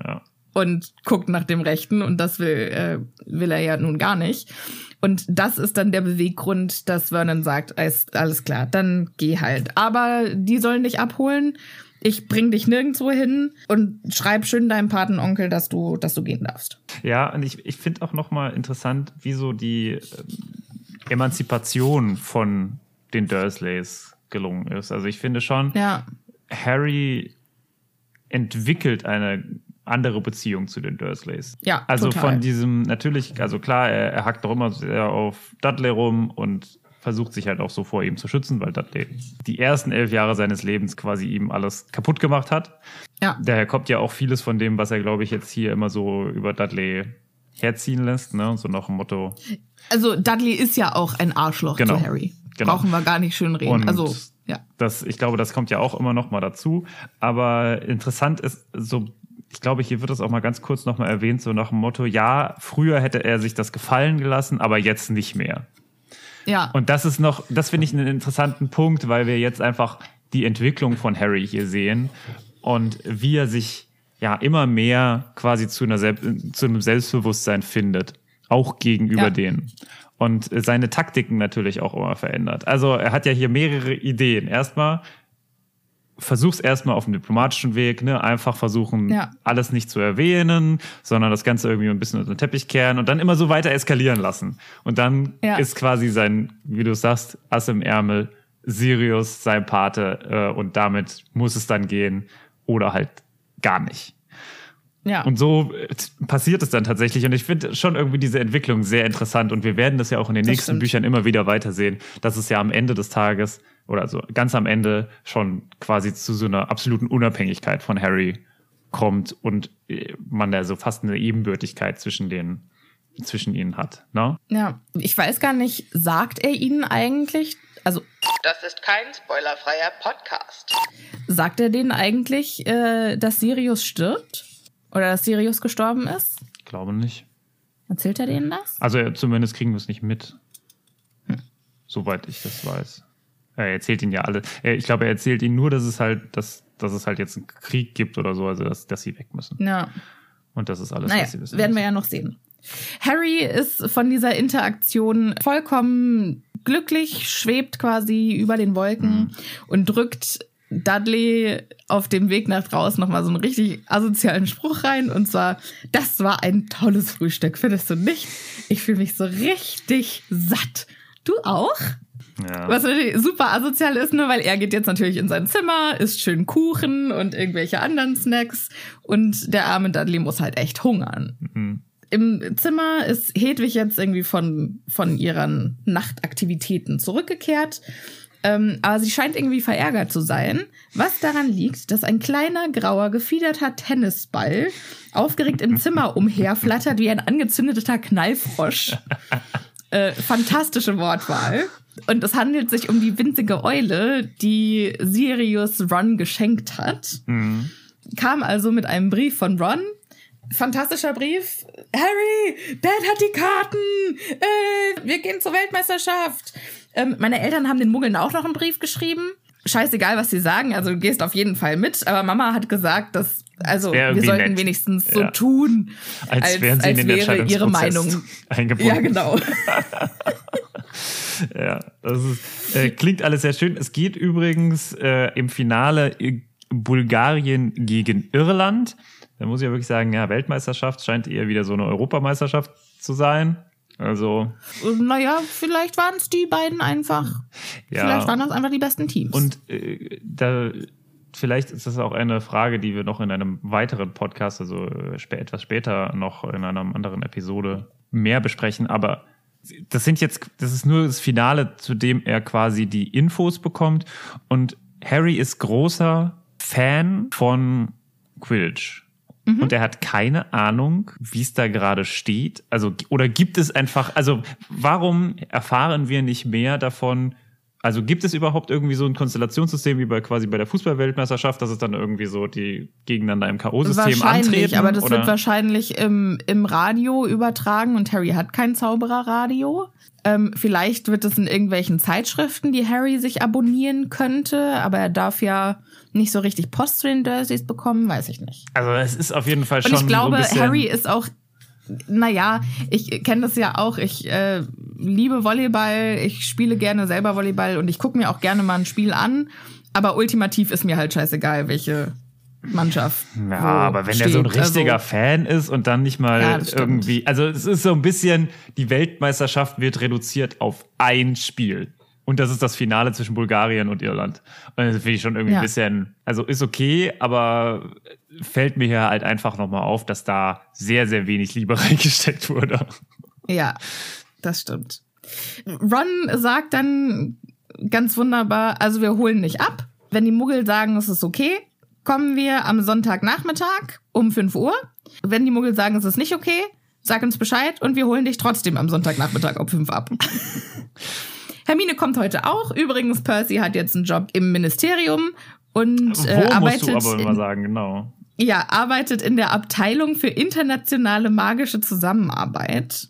Ja. Und guckt nach dem Rechten und das will, äh, will er ja nun gar nicht. Und das ist dann der Beweggrund, dass Vernon sagt, alles, alles klar, dann geh halt. Aber die sollen dich abholen. Ich bring dich nirgendwo hin und schreib schön deinem Patenonkel, dass du, dass du gehen darfst. Ja, und ich, ich finde auch nochmal interessant, wie so die ähm, Emanzipation von den Dursleys gelungen ist. Also ich finde schon, Ja, Harry entwickelt eine andere Beziehung zu den Dursleys. Ja, Also total. von diesem, natürlich, also klar, er, er hackt doch immer sehr auf Dudley rum und versucht sich halt auch so vor ihm zu schützen, weil Dudley die ersten elf Jahre seines Lebens quasi ihm alles kaputt gemacht hat. ja, Daher kommt ja auch vieles von dem, was er, glaube ich, jetzt hier immer so über Dudley herziehen lässt, ne? So nach dem Motto. Also Dudley ist ja auch ein Arschloch Genau. zu Harry. Genau. Brauchen wir gar nicht schön reden. Und also, ja. Das, ich glaube, das kommt ja auch immer noch mal dazu. Aber interessant ist so, ich glaube, hier wird das auch mal ganz kurz noch mal erwähnt, so nach dem Motto, ja, früher hätte er sich das gefallen gelassen, aber jetzt nicht mehr. Ja. Und das ist noch, das finde ich einen interessanten Punkt, weil wir jetzt einfach die Entwicklung von Harry hier sehen und wie er sich ja immer mehr quasi zu, einer Sel zu einem Selbstbewusstsein findet, auch gegenüber Ja. denen. Und seine Taktiken natürlich auch immer verändert. Also er hat ja hier mehrere Ideen. Erstmal versuch's erstmal auf dem diplomatischen Weg, ne, einfach versuchen, Ja. alles nicht zu erwähnen, sondern das Ganze irgendwie ein bisschen unter den Teppich kehren und dann immer so weiter eskalieren lassen. Und dann Ja. ist quasi sein, wie du sagst, Ass im Ärmel, Sirius sein Pate äh, und damit muss es dann gehen oder halt gar nicht. ja. Und so äh, passiert es dann tatsächlich. Und ich finde schon irgendwie diese Entwicklung sehr interessant. Und wir werden das ja auch in den Das nächsten stimmt. Büchern immer wieder weitersehen, dass es ja am Ende des Tages oder also ganz am Ende schon quasi zu so einer absoluten Unabhängigkeit von Harry kommt und äh, man da so fast eine Ebenbürtigkeit zwischen den zwischen ihnen hat. Ne? Ja, ich weiß gar nicht, sagt er ihnen eigentlich, also Das ist kein spoilerfreier Podcast. sagt er denen eigentlich, äh, dass Sirius stirbt? Oder dass Sirius gestorben ist? Ich glaube nicht. Erzählt er denen das? Also zumindest kriegen wir es nicht mit. Soweit ich das weiß. Er erzählt ihnen ja alle. äh, Ich glaube, er erzählt ihnen nur, dass es halt, dass, dass es halt jetzt einen Krieg gibt oder so, also dass, dass sie weg müssen. Ja. Und das ist alles, Naja, was sie wissen. werden wir ja noch sehen. Harry ist von dieser Interaktion vollkommen glücklich, schwebt quasi über den Wolken und drückt Dudley auf dem Weg nach draußen nochmal so einen richtig asozialen Spruch rein. Und zwar, das war ein tolles Frühstück, findest du nicht? Ich fühle mich so richtig satt. Du auch? Ja. Was natürlich super asozial ist, nur weil er geht jetzt natürlich in sein Zimmer, isst schön Kuchen und irgendwelche anderen Snacks und der arme Dudley muss halt echt hungern. Mhm. Im Zimmer ist Hedwig jetzt irgendwie von, von ihren Nachtaktivitäten zurückgekehrt. Ähm, aber sie scheint irgendwie verärgert zu sein, was daran liegt, dass ein kleiner, grauer, gefiederter Tennisball aufgeregt im Zimmer <laughs> umherflattert wie ein angezündeter Knallfrosch. <laughs> Äh, fantastische Wortwahl. Und es handelt sich um die winzige Eule, die Sirius Ron geschenkt hat. Mhm. Kam also mit einem Brief von Ron. Fantastischer Brief. Harry, Dad hat die Karten. Äh, wir gehen zur Weltmeisterschaft. Ähm, meine Eltern haben den Muggeln auch noch einen Brief geschrieben. Scheißegal, was sie sagen. Also du gehst auf jeden Fall mit. Aber Mama hat gesagt, dass also wir sollten nett. wenigstens so Ja. tun, Als wären sie in den wäre ihre Meinung. <laughs> eingebunden. Ja, genau. <laughs> Ja, das ist, äh, klingt alles sehr schön. Es geht übrigens äh, im Finale äh, Bulgarien gegen Irland. Da muss ich ja wirklich sagen, ja, Weltmeisterschaft scheint eher wieder so eine Europameisterschaft zu sein. Also, Naja, vielleicht waren es die beiden einfach. ja. Vielleicht waren das einfach die besten Teams. Und äh, da vielleicht ist das auch eine Frage, die wir noch in einem weiteren Podcast, also äh, etwas später noch in einer anderen Episode mehr besprechen. Aber das sind jetzt, das ist nur das Finale, zu dem er quasi die Infos bekommt. Und Harry ist großer Fan von Quidditch. Und er hat keine Ahnung, wie es da gerade steht. Also, oder gibt es einfach, also warum erfahren wir nicht mehr davon? Also gibt es überhaupt irgendwie so ein Konstellationssystem wie bei quasi bei der Fußballweltmeisterschaft, dass es dann irgendwie so die gegeneinander im K.O.-System antreten? aber das oder? wird wahrscheinlich im, im Radio übertragen und Harry hat kein Zaubererradio. Ähm, vielleicht wird es in irgendwelchen Zeitschriften, die Harry sich abonnieren könnte, aber er darf ja nicht so richtig Post zu den Dursleys bekommen, weiß ich nicht. Also es ist auf jeden Fall Und schon ich glaube, so Harry ist auch, naja, ich kenne das ja auch. Ich äh, liebe Volleyball, ich spiele gerne selber Volleyball und ich gucke mir auch gerne mal ein Spiel an. Aber ultimativ ist mir halt scheißegal, welche Mannschaft. Ja, aber wenn er so ein steht. richtiger Also, Fan ist und dann nicht mal Ja, irgendwie, also es ist so ein bisschen, die Weltmeisterschaft wird reduziert auf ein Spiel. Und das ist das Finale zwischen Bulgarien und Irland. Und das finde ich schon irgendwie Ja. ein bisschen, also ist okay, aber fällt mir hier halt einfach nochmal auf, dass da sehr, sehr wenig Liebe <laughs> reingesteckt wurde. Ja, das stimmt. Ron sagt dann ganz wunderbar, also wir holen nicht ab. Wenn die Muggel sagen, es ist okay, kommen wir am Sonntagnachmittag um 5 Uhr. Wenn die Muggel sagen, es ist nicht okay, sag uns Bescheid und wir holen dich trotzdem am Sonntagnachmittag um 5 ab. <laughs> Hermine kommt heute auch. Übrigens, Percy hat jetzt einen Job im Ministerium und Wo äh, musst arbeitet, du aber in, immer sagen, genau. ja, arbeitet in der Abteilung für internationale magische Zusammenarbeit.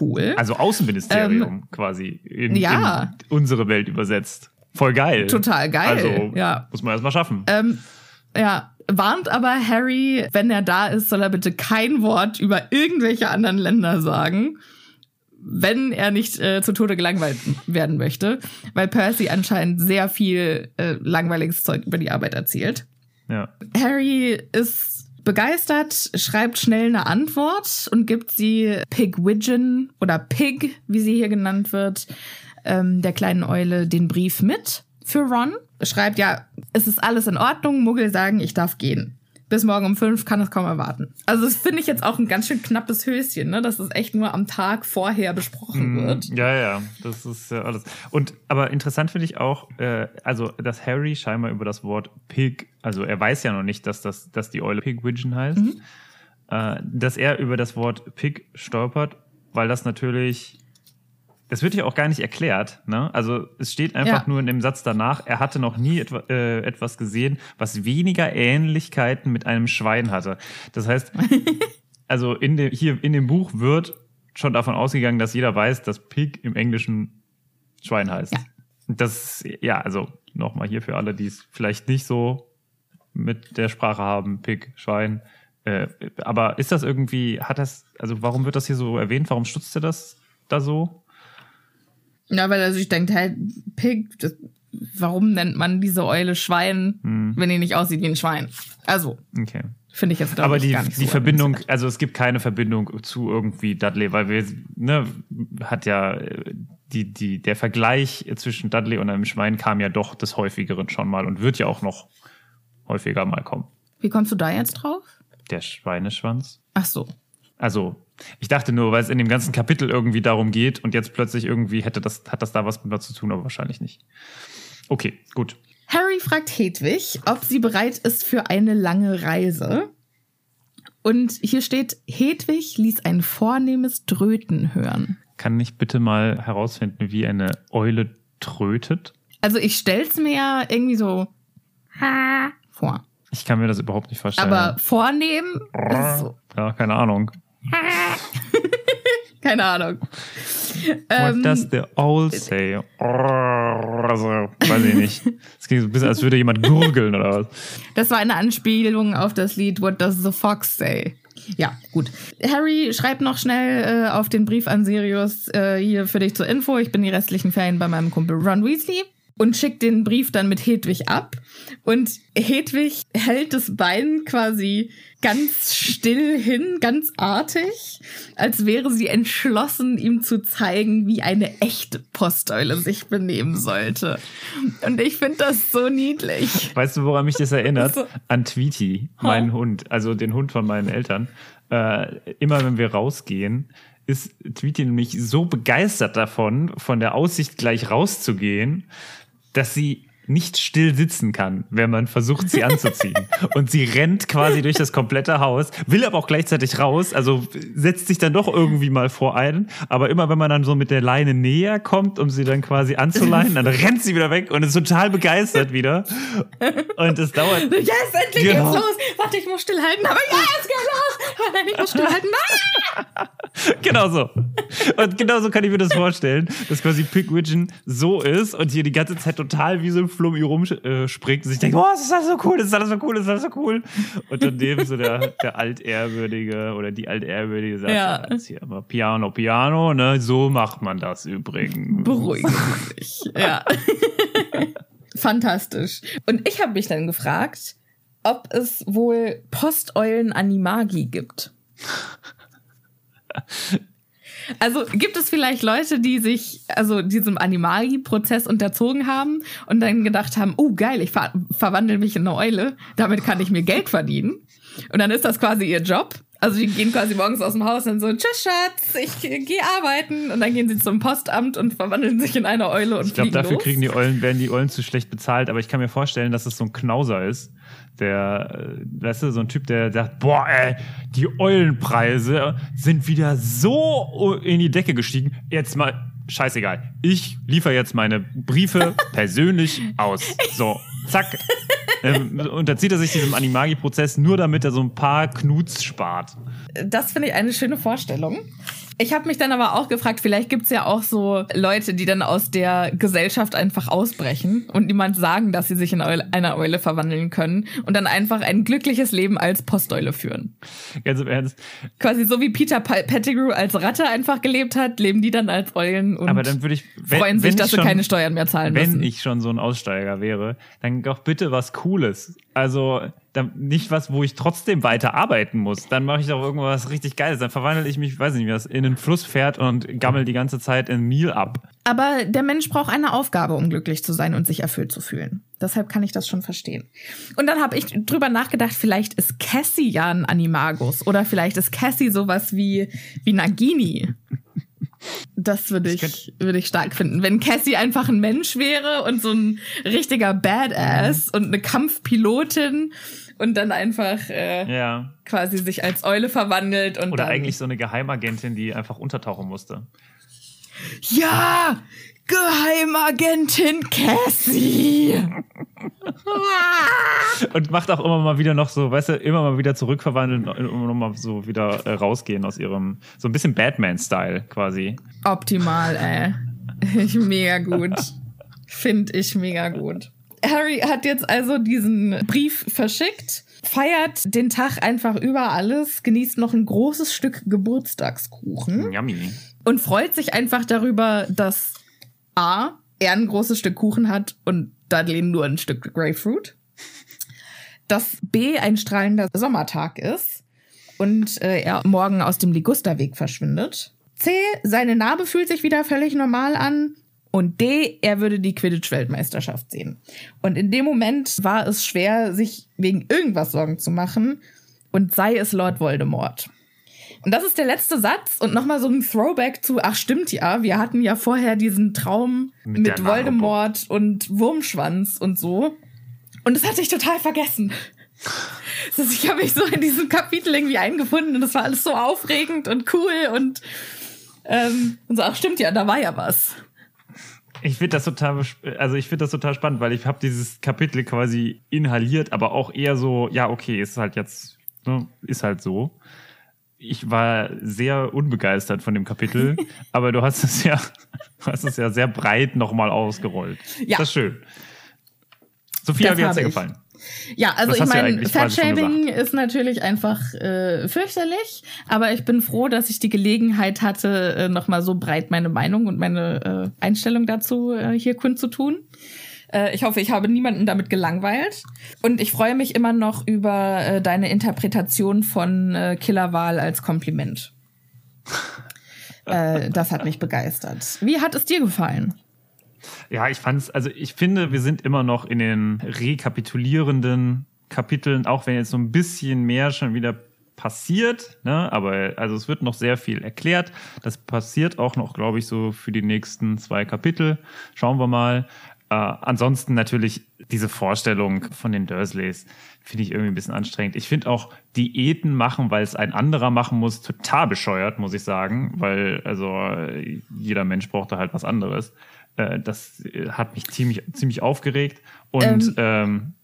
Cool. Also Außenministerium quasi in, Ähm, ja. in unsere Welt übersetzt. Voll geil. Total geil, Also ja. muss man erst mal schaffen. Ähm, ja, warnt aber Harry, wenn er da ist, soll er bitte kein Wort über irgendwelche anderen Länder sagen, wenn er nicht äh, zu Tode gelangweilt werden möchte, weil Percy anscheinend sehr viel äh, langweiliges Zeug über die Arbeit erzählt. ja. Harry ist begeistert, schreibt schnell eine Antwort und gibt sie Pigwidgeon oder Pig, wie sie hier genannt wird, ähm, der kleinen Eule den Brief mit für Ron. Schreibt ja, es ist alles in Ordnung, Muggel sagen, ich darf gehen. Bis morgen um fünf, kann es kaum erwarten. Also das finde ich jetzt auch ein ganz schön knappes Höschen, ne? dass es echt nur am Tag vorher besprochen Mhm. wird. Ja, ja, das ist ja alles. Und aber interessant finde ich auch, äh, also dass Harry scheinbar über das Wort Pig, also er weiß ja noch nicht, dass das, dass die Eule Pigwidgeon heißt, Mhm. äh, dass er über das Wort Pig stolpert, weil das natürlich, das wird ja auch gar nicht erklärt. Ne? Also es steht einfach Ja. nur in dem Satz danach, er hatte noch nie etwa, äh, etwas gesehen, was weniger Ähnlichkeiten mit einem Schwein hatte. Das heißt, <laughs> also in dem, hier in dem Buch wird schon davon ausgegangen, dass jeder weiß, dass Pig im Englischen Schwein heißt. Ja. Das, ja, also nochmal hier für alle, die es vielleicht nicht so mit der Sprache haben, Pig, Schwein. Äh, aber ist das irgendwie, hat das, also warum wird das hier so erwähnt? Warum stutzt er das da so? Ja, weil er sich denkt, hey, Pig, das, warum nennt man diese Eule Schwein, Hm. wenn die nicht aussieht wie ein Schwein? Also, Okay. finde ich jetzt Aber ich, die, gar nicht die so Verbindung, also es gibt keine Verbindung zu irgendwie Dudley, weil wir, ne, hat ja äh, die, die, der Vergleich zwischen Dudley und einem Schwein kam ja doch des häufigeren schon mal und wird ja auch noch häufiger mal kommen. Wie kommst du da jetzt drauf? Der Schweineschwanz. Ach so. Also, ich dachte nur, weil es in dem ganzen Kapitel irgendwie darum geht und jetzt plötzlich irgendwie hätte das, hat das da was mit was zu tun, aber wahrscheinlich nicht. Okay, gut. Harry fragt Hedwig, ob sie bereit ist für eine lange Reise. Und hier steht, Hedwig ließ ein vornehmes Dröten hören. Kann ich bitte mal herausfinden, wie eine Eule trötet? Also ich stell's mir ja irgendwie so vor. Ich kann mir das überhaupt nicht vorstellen. Aber vornehmen ist so. ja, keine Ahnung. <laughs> Keine Ahnung. What Ähm, does the owl say? Also, weiß ich nicht. Es klingt so ein bisschen, als würde jemand gurgeln oder was. Das war eine Anspielung auf das Lied What Does the Fox Say? Ja, gut. Harry schreibt noch schnell äh, auf den Brief an Sirius äh, hier für dich zur Info. Ich bin die restlichen Ferien bei meinem Kumpel Ron Weasley und schickt den Brief dann mit Hedwig ab. Und Hedwig hält das Bein quasi ganz still hin, ganz artig, als wäre sie entschlossen, ihm zu zeigen, wie eine echte Posteule sich benehmen sollte. Und ich finde das so niedlich. Weißt du, woran mich das erinnert? So. An Tweety, meinen Hund, also den Hund von meinen Eltern. Äh, immer wenn wir rausgehen, ist Tweety nämlich so begeistert davon, von der Aussicht gleich rauszugehen, dass sie nicht still sitzen kann, wenn man versucht, sie anzuziehen. <laughs> Und sie rennt quasi durch das komplette Haus, will aber auch gleichzeitig raus, also setzt sich dann doch irgendwie mal vor einen. Aber immer wenn man dann so mit der Leine näher kommt, um sie dann quasi anzuleihen, dann rennt sie wieder weg und ist total begeistert wieder. Und es dauert Yes, endlich Genau. geht's los. Warte, ich muss stillhalten. Aber ja, es geht los. Nein, ich muss stillhalten. Ah! <laughs> Genau so. Und genau so kann ich mir das vorstellen, dass quasi Pigwidgeon so ist und hier die ganze Zeit total wie so ein Flummi rumspringt und sich denkt, oh, das ist alles so cool, das ist alles so cool, das ist alles so cool. Und daneben so der, der Altehrwürdige oder die Altehrwürdige sagt, Ja. hier immer Piano, Piano, ne, so macht man das übrigens. Beruhigen Sie sich. Ja. <laughs> Fantastisch. Und ich habe mich dann gefragt, ob es wohl Posteulen Animagi gibt. <laughs> Also gibt es vielleicht Leute, die sich also diesem Animagi-Prozess unterzogen haben und dann gedacht haben, oh geil, ich ver verwandle mich in eine Eule, damit kann ich mir Geld verdienen. Und dann ist das quasi ihr Job. Also die gehen quasi morgens aus dem Haus und so, tschüss Schatz, ich gehe arbeiten. Und dann gehen sie zum Postamt und verwandeln sich in eine Eule und Ich glaube, dafür los. kriegen die Eulen, werden die Eulen zu schlecht bezahlt, aber ich kann mir vorstellen, dass es so ein Knauser ist. Der, äh, weißt du, so ein Typ, der sagt, boah, ey, die Eulenpreise sind wieder so in die Decke gestiegen. Jetzt mal, scheißegal. Ich liefere jetzt meine Briefe <laughs> persönlich aus. So, zack. Ähm, unterzieht er sich diesem Animagi-Prozess nur, damit er so ein paar Knuts spart. Das finde ich eine schöne Vorstellung. Ich habe mich dann aber auch gefragt, vielleicht gibt's ja auch so Leute, die dann aus der Gesellschaft einfach ausbrechen und niemand sagen, dass sie sich in Eule, einer Eule verwandeln können und dann einfach ein glückliches Leben als Posteule führen. Ganz im Ernst. Quasi so wie Peter Pettigrew als Ratte einfach gelebt hat, leben die dann als Eulen und Aber dann würde ich, wenn, freuen sich, wenn dass ich sie schon- keine Steuern mehr zahlen wenn müssen. ich schon so ein Aussteiger wäre, dann doch bitte was Cooles. Also dann nicht was, wo ich trotzdem weiter arbeiten muss. Dann mache ich doch irgendwas richtig Geiles. Dann verwandle ich mich, weiß nicht, wie das in den Fluss fährt und gammel die ganze Zeit in Meal ab. Aber der Mensch braucht eine Aufgabe, um glücklich zu sein und sich erfüllt zu fühlen. Deshalb kann ich das schon verstehen. Und dann habe ich drüber nachgedacht, vielleicht ist Cassie ja ein Animagus oder vielleicht ist Cassie sowas wie, wie Nagini. Das würde ich, würde ich stark finden. Wenn Cassie einfach ein Mensch wäre und so ein richtiger Badass und eine Kampfpilotin und dann einfach äh, Ja. quasi sich als Eule verwandelt und Oder eigentlich so eine Geheimagentin, die einfach untertauchen musste. Ja! Geheimagentin Cassie! <laughs> Und macht auch immer mal wieder noch so, weißt du, immer mal wieder zurückverwandeln und immer mal so wieder äh, rausgehen aus ihrem, so ein bisschen Batman-Style quasi. Optimal, ey. Ich, mega gut. Find ich mega gut. Harry hat jetzt also diesen Brief verschickt, feiert den Tag einfach über alles, genießt noch ein großes Stück Geburtstagskuchen Yummy. und freut sich einfach darüber, dass A, er ein großes Stück Kuchen hat und Dudley nur ein Stück Grapefruit. Dass B ein strahlender Sommertag ist und äh, er morgen aus dem Ligusterweg verschwindet. C, seine Narbe fühlt sich wieder völlig normal an. Und D, er würde die Quidditch-Weltmeisterschaft sehen. Und in dem Moment war es schwer, sich wegen irgendwas Sorgen zu machen. Und sei es Lord Voldemort. Und das ist der letzte Satz und nochmal so ein Throwback zu, ach stimmt ja, wir hatten ja vorher diesen Traum Mit mit. Voldemort und Wurmschwanz und so. Und das hatte ich total vergessen. Heißt, ich habe mich so in diesem Kapitel irgendwie eingefunden und das war alles so aufregend und cool und, ähm, und so, ach stimmt ja, da war ja was. Ich finde das total, also ich finde das total spannend, weil ich habe dieses Kapitel quasi inhaliert, aber auch eher so, ja, okay, ist halt jetzt, ne, ist halt so. Ich war sehr unbegeistert von dem Kapitel, <laughs> aber du hast es ja, <laughs> hast es ja sehr breit nochmal ausgerollt. Ja. Das ist schön. Sophia, wie hat's dir habe ich. gefallen? Ja, also Das ich ja meine, schon Fatshaming ist natürlich einfach äh, fürchterlich, aber ich bin froh, dass ich die Gelegenheit hatte, äh, nochmal so breit meine Meinung und meine äh, Einstellung dazu äh, hier kundzutun. Äh, ich hoffe, ich habe niemanden damit gelangweilt. Und ich freue mich immer noch über äh, deine Interpretation von äh, Killerwahl als Kompliment. <laughs> äh, das hat mich begeistert. Wie hat es dir gefallen? Ja, ich fand's, also ich finde, wir sind immer noch in den rekapitulierenden Kapiteln, auch wenn jetzt so ein bisschen mehr schon wieder passiert, ne? aber also es wird noch sehr viel erklärt. Das passiert auch noch, glaube ich, so für die nächsten zwei Kapitel. Schauen wir mal. Äh, ansonsten natürlich diese Vorstellung von den Dursleys finde ich irgendwie ein bisschen anstrengend. Ich finde auch Diäten machen, weil es ein anderer machen muss, total bescheuert, muss ich sagen, weil also jeder Mensch braucht da halt was anderes. Äh, das hat mich ziemlich, ziemlich aufgeregt. Und ähm,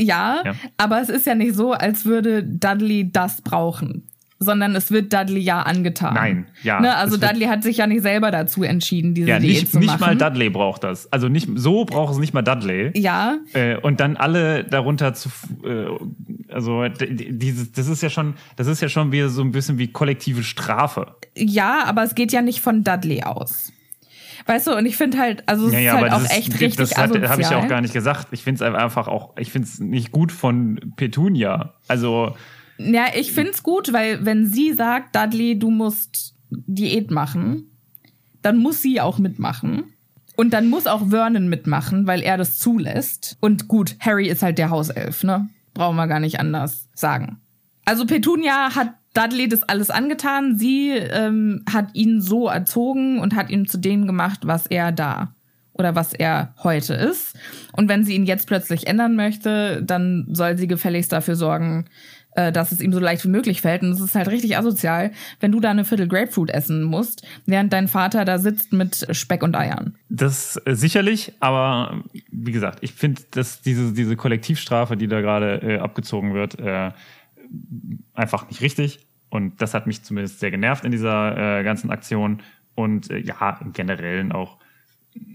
Ja, Ja. aber es ist ja nicht so, als würde Dudley das brauchen, sondern es wird Dudley ja angetan. Nein, ja, Ne, also Dudley hat sich ja nicht selber dazu entschieden, diese ja, Diät nicht, zu nicht machen. mal Dudley braucht das. Also nicht so braucht es nicht mal Dudley. Ja, Äh, und dann alle darunter zu, äh, also dieses, das ist ja schon, das ist ja schon wieder so ein bisschen wie kollektive Strafe. ja, aber es geht ja nicht von Dudley aus. Weißt du, und ich finde halt, also es Ja, ist ja, halt aber auch ist, echt richtig das habe ich ja auch gar nicht gesagt. Ich finde es einfach auch, ich finde es nicht gut von Petunia. Also Ja, ich find's gut, weil wenn sie sagt, Dudley, du musst Diät machen, dann muss sie auch mitmachen. Und dann muss auch Vernon mitmachen, weil er das zulässt. Und gut, Harry ist halt der Hauself, ne? Brauchen wir gar nicht anders sagen. Also Petunia hat Dudley das alles angetan. Sie ähm, hat ihn so erzogen und hat ihn zu dem gemacht, was er da oder was er heute ist. Und wenn sie ihn jetzt plötzlich ändern möchte, dann soll sie gefälligst dafür sorgen, äh, dass es ihm so leicht wie möglich fällt. Und es ist halt richtig asozial, wenn du da eine Viertel Grapefruit essen musst, während dein Vater da sitzt mit Speck und Eiern. Das äh, sicherlich, aber wie gesagt, ich finde, dass diese, diese Kollektivstrafe, die da gerade äh, abgezogen wird, äh, einfach nicht richtig. Und das hat mich zumindest sehr genervt in dieser äh, ganzen Aktion. Und äh, ja, im Generellen auch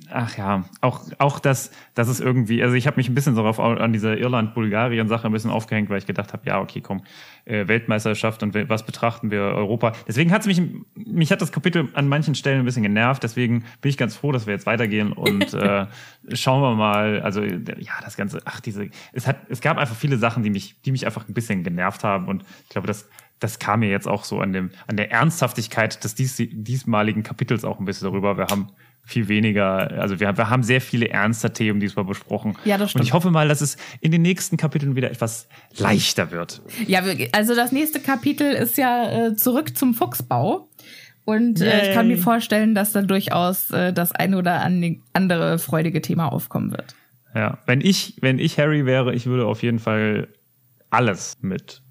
ach ja, auch, auch das, das ist irgendwie, also ich habe mich ein bisschen darauf an dieser Irland-Bulgarien-Sache ein bisschen aufgehängt, weil ich gedacht habe, ja, okay, komm, äh, Weltmeisterschaft und was betrachten wir Europa. Deswegen hat es mich, mich hat das Kapitel an manchen Stellen ein bisschen genervt, deswegen bin ich ganz froh, dass wir jetzt weitergehen und <laughs> äh, schauen wir mal, also ja, das Ganze, ach, diese, es hat, es gab einfach viele Sachen, die mich, die mich einfach ein bisschen genervt haben und ich glaube, das das kam mir jetzt auch so an dem, an der Ernsthaftigkeit des dies, diesmaligen Kapitels auch ein bisschen darüber. Wir haben viel weniger, also wir, wir haben sehr viele ernste Themen diesmal besprochen. Ja, das stimmt. Und ich hoffe mal, dass es in den nächsten Kapiteln wieder etwas leichter wird. Ja, also das nächste Kapitel ist ja äh, zurück zum Fuchsbau. Und äh, ich kann mir vorstellen, dass da durchaus äh, das eine oder andere freudige Thema aufkommen wird. Ja, wenn ich, wenn ich Harry wäre, ich würde auf jeden Fall alles mit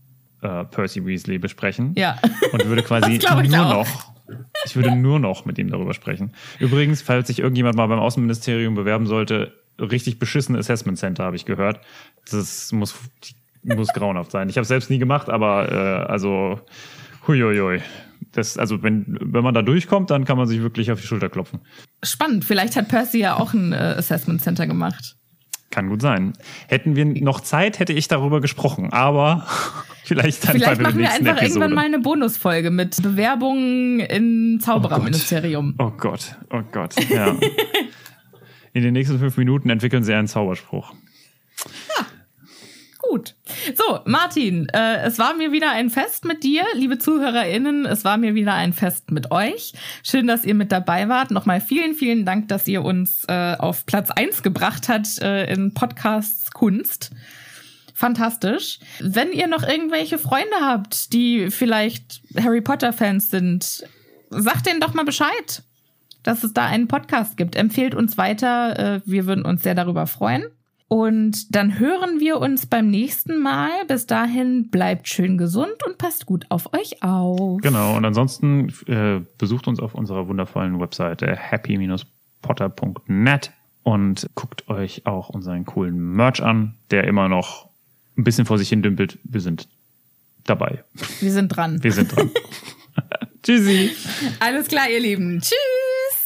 äh, Percy Weasley besprechen. Ja. Und würde <laughs> quasi nur auch. noch ich würde nur noch mit ihm darüber sprechen. Übrigens, falls sich irgendjemand mal beim Außenministerium bewerben sollte, richtig beschissene Assessment Center habe ich gehört. Das muss, muss grauenhaft sein. Ich habe es selbst nie gemacht, aber äh, also huiuiui. Das, also wenn, wenn man da durchkommt, dann kann man sich wirklich auf die Schulter klopfen. Spannend. Vielleicht hat Percy ja auch ein äh, Assessment Center gemacht. Kann gut sein. Hätten wir noch Zeit, hätte ich darüber gesprochen, aber <laughs> vielleicht dann Vielleicht bei machen wir einfach Episode. irgendwann mal eine Bonusfolge mit Bewerbungen im Zaubererministerium. Oh Gott, oh Gott, oh Gott. ja. <laughs> In den nächsten fünf Minuten entwickeln sie einen Zauberspruch. Gut. So, Martin, äh, es war mir wieder ein Fest mit dir, liebe ZuhörerInnen. Es war mir wieder ein Fest mit euch. Schön, dass ihr mit dabei wart. Nochmal vielen, vielen Dank, dass ihr uns äh, auf Platz eins gebracht habt äh, in Podcasts Kunst. Fantastisch. Wenn ihr noch irgendwelche Freunde habt, die vielleicht Harry Potter-Fans sind, sagt denen doch mal Bescheid, dass es da einen Podcast gibt. Empfehlt uns weiter. Äh, wir würden uns sehr darüber freuen. Und dann hören wir uns beim nächsten Mal. Bis dahin bleibt schön gesund und passt gut auf euch auf. Genau, und ansonsten äh, besucht uns auf unserer wundervollen Webseite happy-potter.net und guckt euch auch unseren coolen Merch an, der immer noch ein bisschen vor sich hin dümpelt. Wir sind dabei. Wir sind dran. Wir sind dran. <laughs> <laughs> Tschüssi. Alles klar, ihr Lieben. Tschüss.